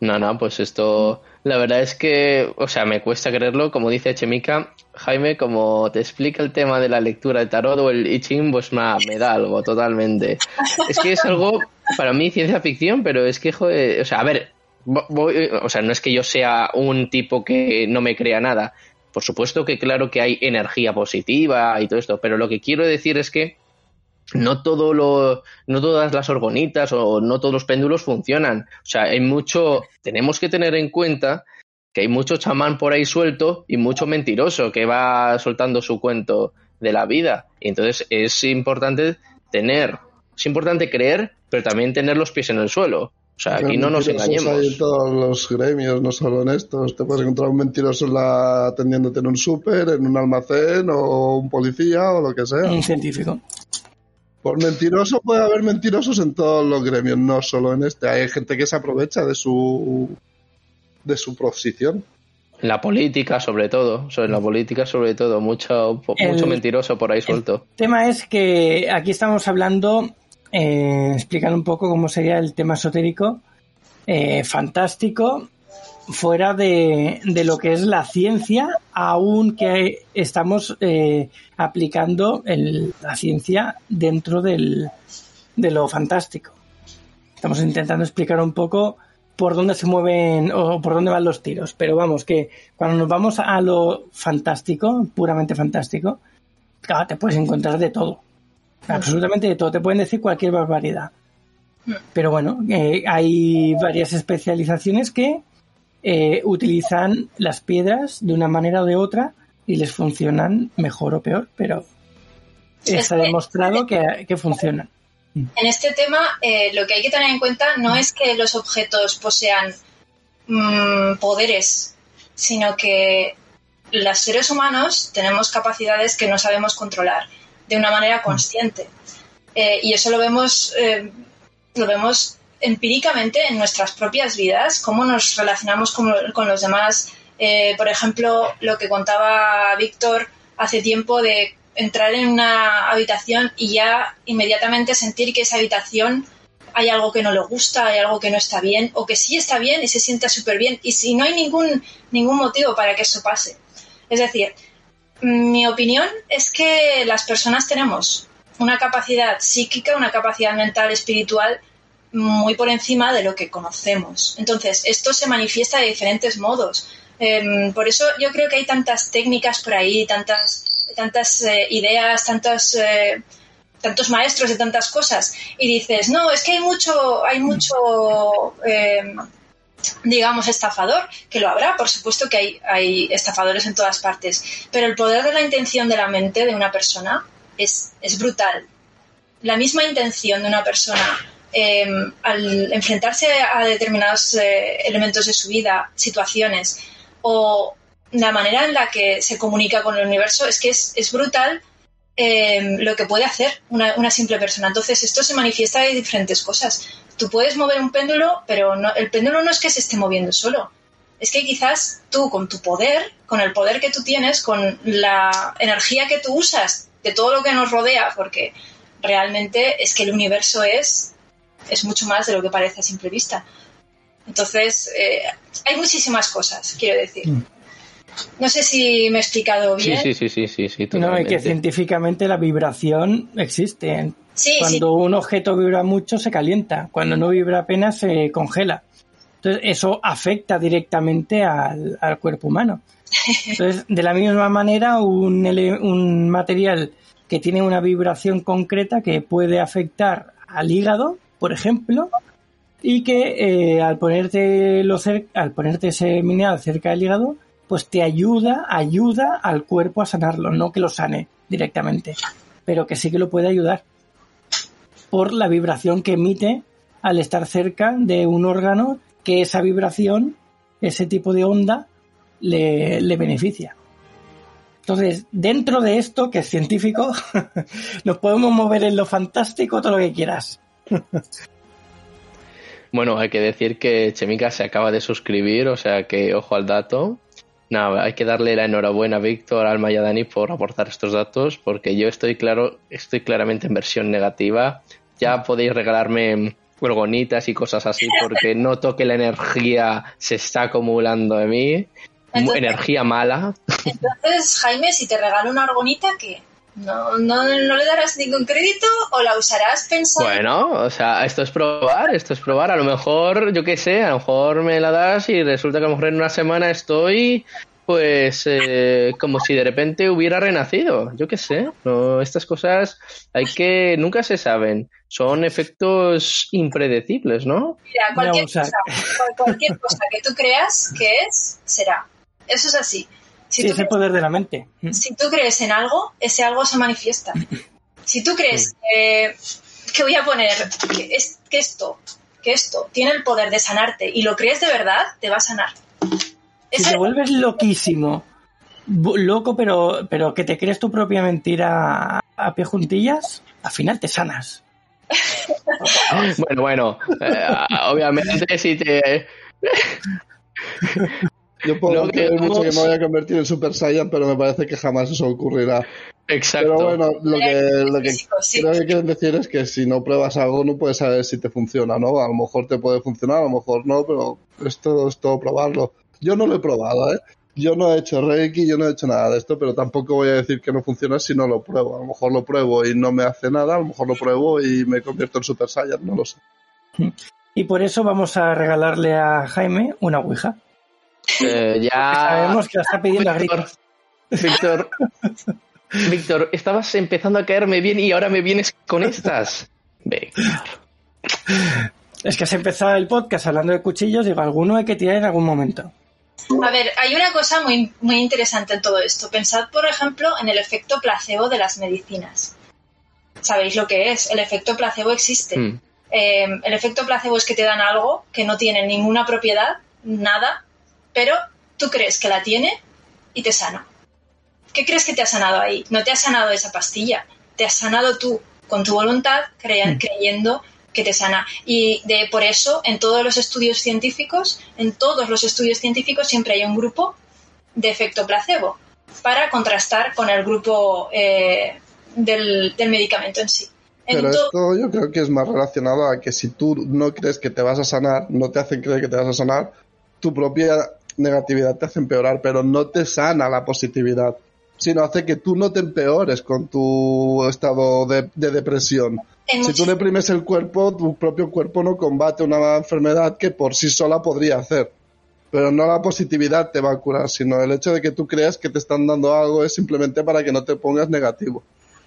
No, no, pues esto, la verdad es que, o sea, me cuesta creerlo, como dice Chemica, Jaime, como te explica el tema de la lectura de tarot o el I Ching, pues me da algo totalmente. Es que es algo, para mí, ciencia ficción, pero es que, o sea, a ver, vo- voy- o sea, no es que yo sea un tipo que no me crea nada. Por supuesto que claro que hay energía positiva y todo esto, pero lo que quiero decir es que no todo lo, no todas las orgonitas o no todos los péndulos funcionan. O sea, hay mucho, tenemos que tener en cuenta que hay mucho chamán por ahí suelto y mucho mentiroso que va soltando su cuento de la vida. Y entonces es importante tener, es importante creer, pero también tener los pies en el suelo. O sea, aquí no nos Mentirosos Hay en engañemos. todos los gremios, no solo en estos. Te puedes encontrar un mentiroso en la, atendiéndote en un súper, en un almacén, o un policía, o lo que sea. Un científico. Por mentiroso puede haber mentirosos en todos los gremios, no solo en este. Hay gente que se aprovecha de su de su posición. En la política, sobre todo. En la política, sobre todo. Mucho, mucho mentiroso por ahí suelto. El tema es que aquí estamos hablando, eh, explicando un poco cómo sería el tema esotérico, eh, fantástico, fuera de, de lo que es la ciencia, aunque estamos eh, aplicando el- la ciencia dentro del, de lo fantástico. Estamos intentando explicar un poco por dónde se mueven o por dónde van los tiros, pero vamos, que cuando nos vamos a lo fantástico, puramente fantástico, Claro, te puedes encontrar de todo. Absolutamente de todo. Te pueden decir cualquier barbaridad. Pero bueno, eh, hay varias especializaciones que eh, utilizan las piedras de una manera o de otra y les funcionan mejor o peor, pero está que- demostrado que, que funcionan. En este tema, eh, lo que hay que tener en cuenta no es que los objetos posean mm, poderes, sino que los seres humanos tenemos capacidades que no sabemos controlar de una manera consciente. Eh, y eso lo vemos, eh, lo vemos empíricamente en nuestras propias vidas, cómo nos relacionamos con, con los demás. Eh, por ejemplo, lo que contaba Víctor hace tiempo de entrar en una habitación y ya inmediatamente sentir que esa habitación hay algo que no le gusta, hay algo que no está bien, o que sí está bien y se sienta súper bien, y si no hay ningún, ningún motivo para que eso pase. Es decir, mi opinión es que las personas tenemos una capacidad psíquica, una capacidad mental, espiritual muy por encima de lo que conocemos. Entonces, esto se manifiesta de diferentes modos. Em, por eso yo creo que hay tantas técnicas por ahí, tantas, tantas eh, ideas, tantos, eh, tantos maestros de tantas cosas. Y dices, no, es que hay mucho, hay mucho em, digamos, estafador, que lo habrá, por supuesto que hay, hay, estafadores en todas partes, pero el poder de la intención de la mente de una persona es, es brutal. La misma intención de una persona em, al enfrentarse a determinados eh, elementos de su vida, situaciones, o la manera en la que se comunica con el universo, es que es, brutal em, lo que puede hacer una, simple persona. Entonces, esto se manifiesta de diferentes cosas. Tú puedes mover un péndulo, pero el péndulo no es que se esté moviendo solo. Es que quizás tú, con tu poder, con el poder que tú tienes, con la energía que tú usas de todo lo que nos rodea, porque realmente es que el universo es, es mucho más de lo que parece a simple vista. Entonces, eh, hay muchísimas cosas, quiero decir. Mm. No sé si me he explicado bien. Sí, sí, sí, sí, sí, No, es que científicamente la vibración existe. Cuando un objeto vibra mucho se calienta, cuando no vibra apenas se congela. Entonces, eso afecta directamente al, cuerpo humano. Entonces, de la misma manera, un, un material que tiene una vibración concreta que puede afectar al hígado, por ejemplo, y que eh, al ponerte lo al ponerte ese mineral cerca del hígado, pues te ayuda, ayuda al cuerpo a sanarlo, no que lo sane directamente, pero que sí que lo puede ayudar por la vibración que emite al estar cerca de un órgano que esa vibración, ese tipo de onda, le, le beneficia. Entonces, dentro de esto, que es científico, nos podemos mover en lo fantástico, todo lo que quieras. Bueno, hay que decir que Chemica se acaba de suscribir, o sea que ojo al dato. Nada, hay que darle la enhorabuena a Víctor, Alma y a Dani por aportar estos datos, porque yo estoy claro, estoy claramente en versión negativa. Ya podéis regalarme huelgonitas y cosas así, porque noto que la energía se está acumulando de mí. energía mala. Entonces, Jaime, si te regalo una argonita, ¿qué? No, no, no, le darás ningún crédito o la usarás pensando. Bueno, o sea, esto es probar, esto es probar. A lo mejor, yo qué sé, a lo mejor me la das y resulta que a lo mejor en una semana estoy, pues, eh, como si de repente hubiera renacido. Yo qué sé. No, estas cosas hay que, nunca se saben. Son efectos impredecibles, ¿no? Mira, cualquier, cosa, cualquier cosa que tú creas que es, será. Eso es así. Si sí, es el poder de la mente. Si tú crees en algo, ese algo se manifiesta. Si tú crees que voy a poner que, es, que esto, que esto tiene el poder de sanarte y lo crees de verdad, te va a sanar. Si te vuelves loquísimo, loco, pero, pero que te crees tu propia mentira a pie juntillas, al final te sanas. bueno, bueno, eh, obviamente si te... Yo puedo creer mucho que me voy a convertir en Super Saiyan, pero me parece que jamás eso ocurrirá. Exacto. Pero bueno, lo que, lo que creo que quieren decir es que si no pruebas algo no puedes saber si te funciona, ¿no? A lo mejor te puede funcionar, a lo mejor no, pero es todo, es todo probarlo. Yo no lo he probado, ¿eh? Yo no he hecho Reiki, yo no he hecho nada de esto, pero tampoco voy a decir que no funciona si no lo pruebo. A lo mejor lo pruebo y no me hace nada, a lo mejor lo pruebo y me convierto en Super Saiyan, no lo sé. Y por eso vamos a regalarle a Jaime una Ouija. Eh, ya. Sabemos que la está pidiendo Víctor, a Víctor, Víctor, estabas empezando a caerme bien y ahora me vienes con estas. Víctor. Es que has empezado el podcast hablando de cuchillos, digo, alguno hay que tirar en algún momento. A ver, hay una cosa muy, muy interesante en todo esto. Pensad, por ejemplo, en el efecto placebo de las medicinas. ¿Sabéis lo que es? El efecto placebo existe. Hmm. Eh, el efecto placebo es que te dan algo que no tiene ninguna propiedad, nada, pero tú crees que la tiene y te sana. ¿Qué crees que te ha sanado ahí? No te ha sanado esa pastilla, te has sanado tú con tu voluntad mm. creyendo que te sana. Y de, por eso, en todos los estudios científicos, en todos los estudios científicos siempre hay un grupo de efecto placebo para contrastar con el grupo eh, del, medicamento en sí. Pero esto yo creo que es más relacionado a que si tú no crees que te vas a sanar, no te hacen creer que te vas a sanar, tu propia negatividad te hace empeorar, pero no te sana la positividad, sino hace que tú no te empeores con tu estado de, depresión. si tú deprimes el cuerpo, tu propio cuerpo no combate una enfermedad que por sí sola podría hacer. Pero no la positividad te va a curar, sino el hecho de que tú creas que te están dando algo es simplemente para que no te pongas negativo.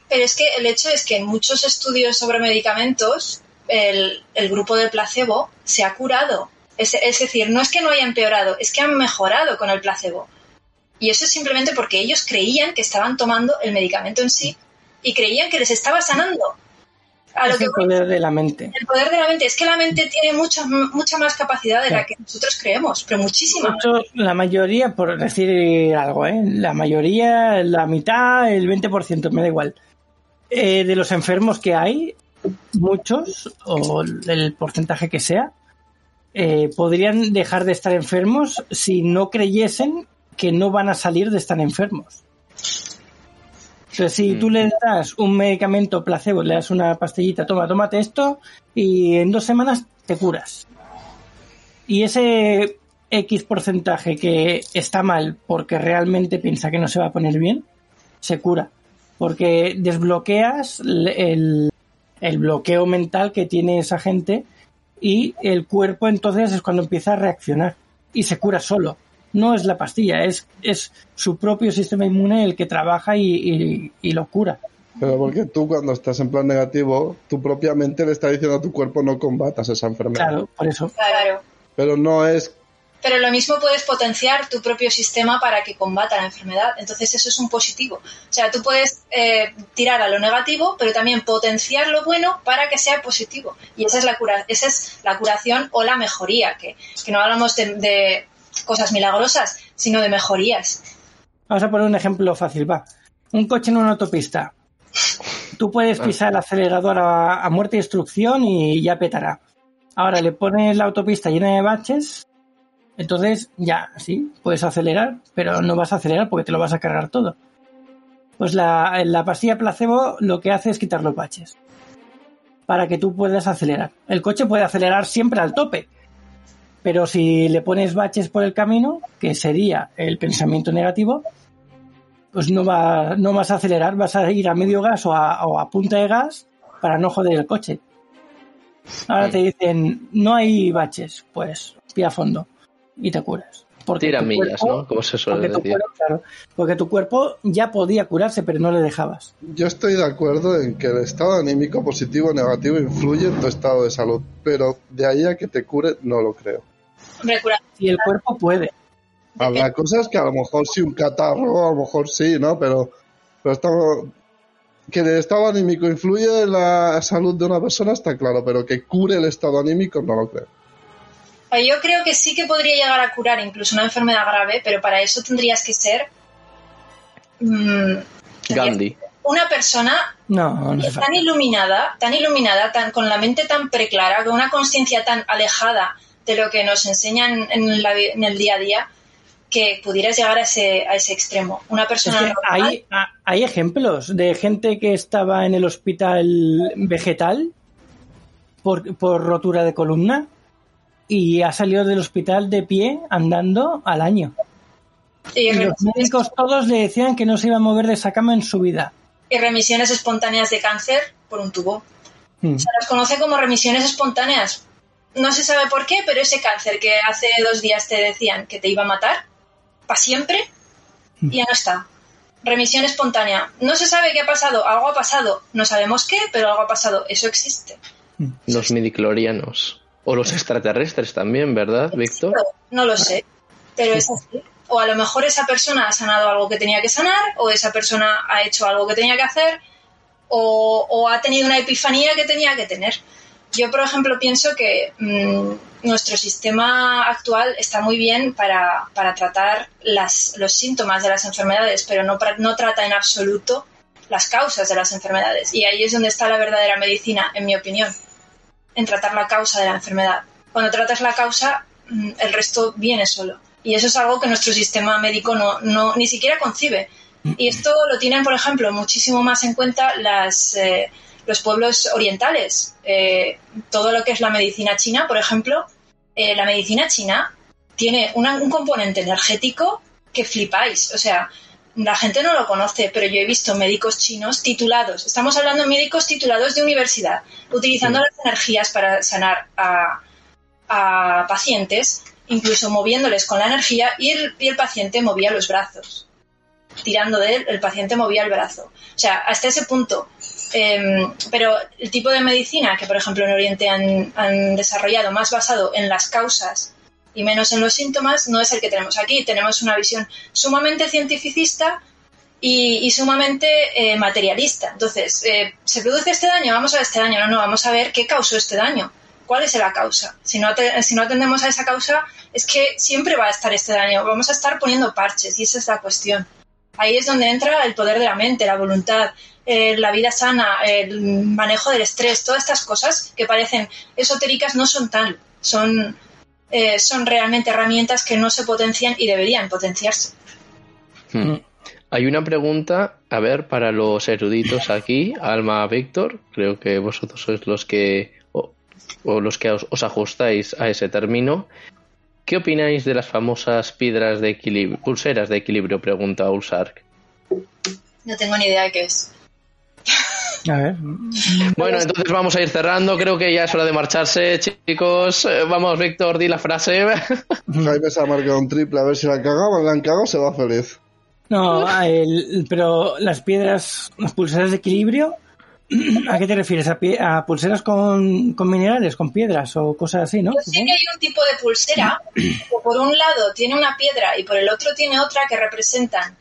Pero es que el hecho es que en muchos estudios sobre medicamentos, el, grupo del placebo se ha curado. Es, es, decir, no es que no haya empeorado, es que han mejorado con el placebo. Y eso es simplemente porque ellos creían que estaban tomando el medicamento en sí y creían que les estaba sanando el poder de la mente. El poder de la mente. Es que la mente tiene mucha, mucha más capacidad de la que nosotros creemos, pero muchísima. la mayoría, por decir algo, ¿eh? la mayoría, la mitad, el 20%, me da igual. Eh, de los enfermos que hay, muchos, o el porcentaje que sea, eh, podrían dejar de estar enfermos si no creyesen que no van a salir de estar enfermos si tú mm. le das un medicamento placebo, le das una pastillita, toma, tómate esto y en dos semanas te curas. Y ese X porcentaje que está mal porque realmente piensa que no se va a poner bien, se cura. Porque desbloqueas el, el bloqueo mental que tiene esa gente y el cuerpo entonces es cuando empieza a reaccionar y se cura solo no es la pastilla, es, es su propio sistema inmune el que trabaja y, lo cura. Pero porque tú cuando estás en plan negativo, tu propia mente le está diciendo a tu cuerpo no combatas esa enfermedad. Claro, por eso. Claro. Pero no es... Pero lo mismo puedes potenciar tu propio sistema para que combata la enfermedad. Entonces eso es un positivo. O sea, tú puedes eh, tirar a lo negativo, pero también potenciar lo bueno para que sea positivo. Y esa es la, cura esa es la curación o la mejoría, que, que no hablamos de cosas milagrosas, sino de mejorías. Vamos a poner un ejemplo fácil, va. Un coche en una autopista. Tú puedes pisar el acelerador a, muerte y destrucción y ya petará. Ahora le pones la autopista llena de baches, entonces ya, sí, puedes acelerar, pero no vas a acelerar porque te lo vas a cargar todo. Pues la, la pastilla placebo lo que hace es quitar los baches para que tú puedas acelerar. El coche puede acelerar siempre al tope, pero si le pones baches por el camino, que sería el pensamiento negativo, pues no, va, no vas a acelerar, vas a ir a medio gas o a, punta de gas para no joder el coche. Ahora te dicen, no hay baches, pues pía a fondo y te curas. Porque Tira millas, ¿no? Como se suele decir. porque tu cuerpo ya podía curarse, pero no le dejabas. Yo estoy de acuerdo en que el estado anímico positivo o negativo influye en tu estado de salud, pero de ahí a que te cure no lo creo. Y el cuerpo puede. La cosa es que a lo mejor sí un catarro, a lo mejor sí, ¿no? Pero, pero que el estado anímico influye en la salud de una persona está claro, pero que cure el estado anímico no lo creo. Yo creo que sí que podría llegar a curar incluso una enfermedad grave, pero para eso tendrías que ser mm, Gandhi. Una persona tan iluminada, tan iluminada, tan, con la mente tan preclara, con una conciencia tan alejada de lo que nos enseñan en, el día a día que pudieras llegar a ese, a ese extremo. Una persona. hay, hay ejemplos de gente que estaba en el hospital vegetal por, por rotura de columna y ha salido del hospital de pie andando al año. Y, los médicos todos le decían que no se iba a mover de esa cama en su vida. Y remisiones espontáneas de cáncer por un tubo. Hmm. Se las conoce como remisiones espontáneas no se sabe por qué, pero ese cáncer que hace dos días te decían que te iba a matar, para siempre, mm. ya no está. Remisión espontánea. No se sabe qué ha pasado, algo ha pasado. No sabemos qué, pero algo ha pasado. Eso existe. Mm. Los midiclorianos. O los extraterrestres también, ¿verdad, Víctor? No lo sé, pero es así. O a lo mejor esa persona ha sanado algo que tenía que sanar, o esa persona ha hecho algo que tenía que hacer, o, o ha tenido una epifanía que tenía que tener. Yo, por ejemplo, pienso que mm, nuestro sistema actual está muy bien para, tratar los síntomas de las enfermedades, pero no, no trata en absoluto las causas de las enfermedades. Y ahí es donde está la verdadera medicina, en mi opinión. En tratar la causa de la enfermedad. Cuando tratas la causa, mm, el resto viene solo. Y eso es algo que nuestro sistema médico no, no ni siquiera concibe. Y esto lo tienen, por ejemplo, muchísimo más en cuenta eh, los pueblos orientales. Eh, todo lo que es la medicina china, por ejemplo, eh, la medicina china tiene un componente energético que flipáis. O sea, la gente no lo conoce, pero yo he visto médicos chinos titulados, estamos hablando de médicos titulados de universidad, utilizando las energías para sanar a, pacientes, incluso moviéndoles con la energía y el, paciente movía los brazos. Tirando de él, el paciente movía el brazo. O sea, hasta ese punto. Em, pero el tipo de medicina que, por ejemplo, en Oriente han, han desarrollado más basado en las causas y menos en los síntomas no es el que tenemos aquí. Tenemos una visión sumamente cientificista y, sumamente eh, materialista. Entonces, eh, ¿se produce este daño? Vamos a ver este daño. No, no, vamos a ver qué causó este daño. ¿Cuál es la causa? Si no, si no atendemos a esa causa, es que siempre va a estar este daño. Vamos a estar poniendo parches y esa es la cuestión. Ahí es donde entra el poder de la mente, la voluntad, eh, la vida sana, el manejo del estrés, todas estas cosas que parecen esotéricas no son tal. Son, eh, son realmente herramientas que no se potencian y deberían potenciarse. Hmm. Hay una pregunta, a ver, para los eruditos aquí, Alma Víctor, creo que vosotros sois los que o, los que os, ajustáis a ese término. ¿Qué opináis de las famosas piedras de equilibrio, pulseras de equilibrio? Pregunta Ulsark. No tengo ni idea de qué es. Bueno, entonces vamos a ir cerrando. Creo que ya es hora de marcharse, chicos. Eh, vamos, Víctor, di la frase. Jaime se ha marcado un triple, a ver si la han cagado. la han cagado, se va feliz. No, pero las piedras, las pulseras de equilibrio, ¿a qué te refieres? ¿A, pulseras con, minerales, con piedras o cosas así, no? Yo sé que hay un tipo de pulsera que por un lado tiene una piedra y por el otro tiene otra que representan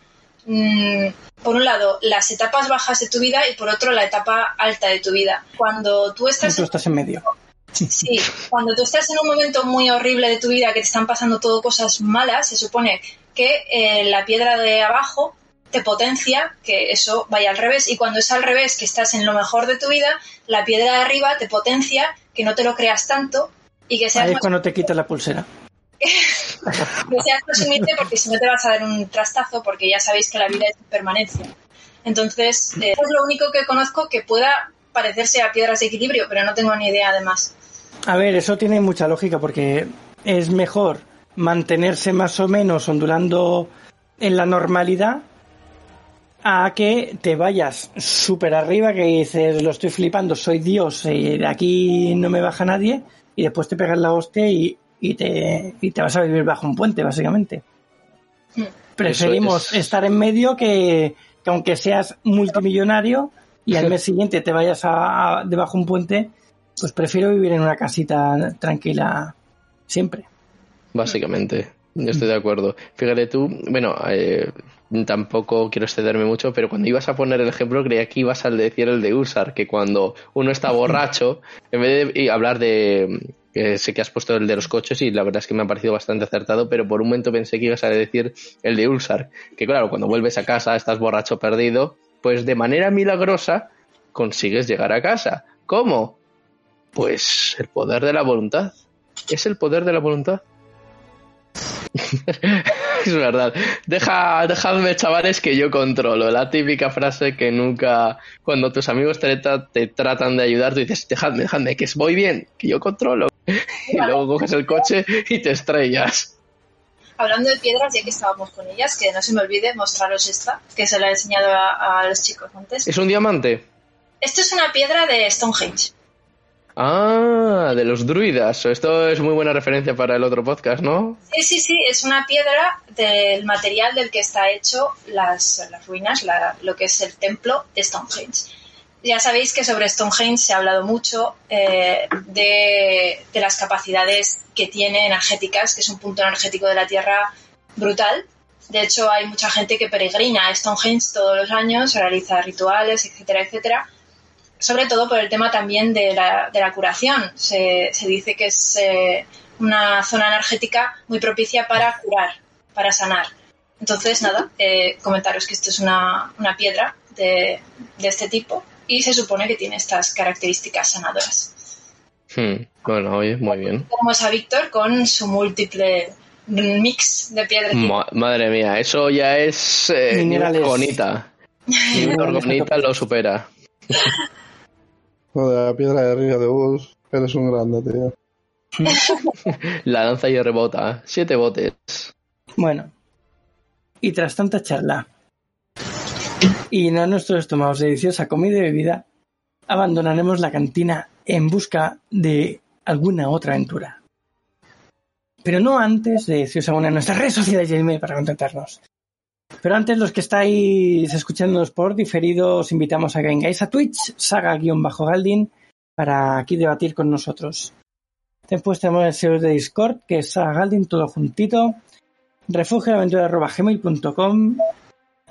Mm, por un lado, las etapas bajas de tu vida y por otro, la etapa alta de tu vida. Cuando tú estás... Tú estás en medio. Sí, cuando tú estás en un momento muy horrible de tu vida, que te están pasando todo cosas malas, se supone que eh, la piedra de abajo te potencia que eso vaya al revés y cuando es al revés, que estás en lo mejor de tu vida, la piedra de arriba te potencia que no te lo creas tanto y que seas... Ahí es cuando te quitas la pulsera. No seas presumite porque si no te vas a dar un trastazo porque ya sabéis que la vida es permanencia. Entonces, eh, es lo único que conozco que pueda parecerse a piedras de equilibrio, pero no tengo ni idea además. A ver, eso tiene mucha lógica porque es mejor mantenerse más o menos ondulando en la normalidad a que te vayas súper arriba, que dices, lo estoy flipando, soy Dios, y de aquí no me baja nadie, y después te pegas la hostia y y te, y te vas a vivir bajo un puente, básicamente. Preferimos estar en medio que, aunque seas multimillonario y al mes siguiente te vayas a, debajo un puente, pues prefiero vivir en una casita tranquila siempre. Básicamente, yo estoy de acuerdo. Fíjate tú, bueno, eh, tampoco quiero excederme mucho, pero cuando ibas a poner el ejemplo creía que ibas a decir el de Usar, que cuando uno está borracho, en vez de hablar de, sé que has puesto el de los coches y la verdad es que me ha parecido bastante acertado, pero por un momento pensé que ibas a decir el de Ulsar, que claro, cuando vuelves a casa, estás borracho perdido, pues de manera milagrosa consigues llegar a casa. ¿Cómo? Pues el poder de la voluntad. Es el poder de la voluntad. es verdad. Deja, dejadme, chavales, que yo controlo. La típica frase que nunca, cuando tus amigos te, te tratan de ayudar, tú dices, dejadme, dejadme, que voy bien, que yo controlo. y luego coges el coche y te estrellas. Hablando de piedras, ya que estábamos con ellas, que no se me olvide mostraros esta, que se la he enseñado a, a los chicos antes. ¿Es un diamante? Esto es una piedra de Stonehenge. Ah, de los druidas. Esto es muy buena referencia para el otro podcast, ¿no? Sí, sí, sí. Es una piedra del material del que está hecho las, las ruinas, lo que es el templo de Stonehenge. Ya sabéis que sobre Stonehenge se ha hablado mucho eh, de, de, las capacidades que tiene energéticas, que es un punto energético de la Tierra brutal. De hecho, hay mucha gente que peregrina a Stonehenge todos los años, realiza rituales, etcétera, etcétera sobre todo por el tema también de la, de la curación. Se, se, dice que es eh, una zona energética muy propicia para curar, para sanar. Entonces, nada, eh, comentaros que esto es una, una piedra de, de, este tipo y se supone que tiene estas características sanadoras. Hmm, bueno, oye, muy bien. Tenemos a Víctor con su múltiple mix de piedra. madre mía, eso ya es eh, bonita. Orgonita lo supera. Joder, la piedra de río de bus, eres un grande, tío. la danza y rebota. Siete botes. Bueno. Y tras tanta charla y no nuestros estómagos de deliciosa comida y bebida, abandonaremos la cantina en busca de alguna otra aventura. Pero no antes de deciros alguna de nuestras redes sociales y para contactarnos. Pero antes, los que estáis escuchándonos por diferido, os invitamos a que vengáis a Twitch, saga-galdin, para aquí debatir con nosotros. Después tenemos el servidor de Discord, que es Saga Galdin, todo juntito. refugioaventura.gmail.com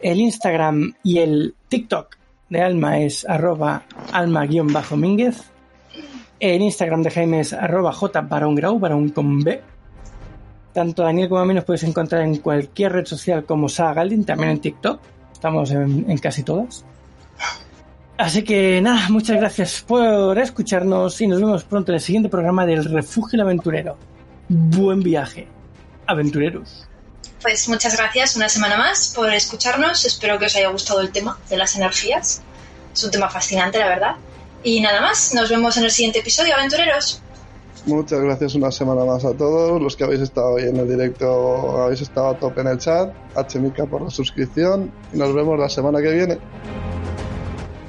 El Instagram y el TikTok de Alma es arroba alma-mínguez. El Instagram de Jaime es arroba jbarongrau, barón con B. Tanto Daniel como a mí nos podéis encontrar en cualquier red social como Saga Galdin, también en TikTok. Estamos en casi todas. Así que nada, muchas gracias por escucharnos y nos vemos pronto en el siguiente programa del Refugio Aventurero. Buen viaje, aventureros. Pues muchas gracias una semana más por escucharnos. Espero que os haya gustado el tema de las energías. Es un tema fascinante, la verdad. Y nada más, nos vemos en el siguiente episodio, aventureros. Muchas gracias una semana más a todos los que habéis estado hoy en el directo, habéis estado a tope en el chat. HMK por la suscripción y nos vemos la semana que viene.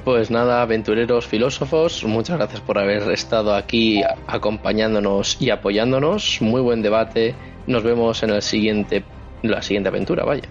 Pues nada, aventureros filósofos, muchas gracias por haber estado aquí acompañándonos y apoyándonos. Muy buen debate. Nos vemos en el siguiente, la siguiente aventura, vaya.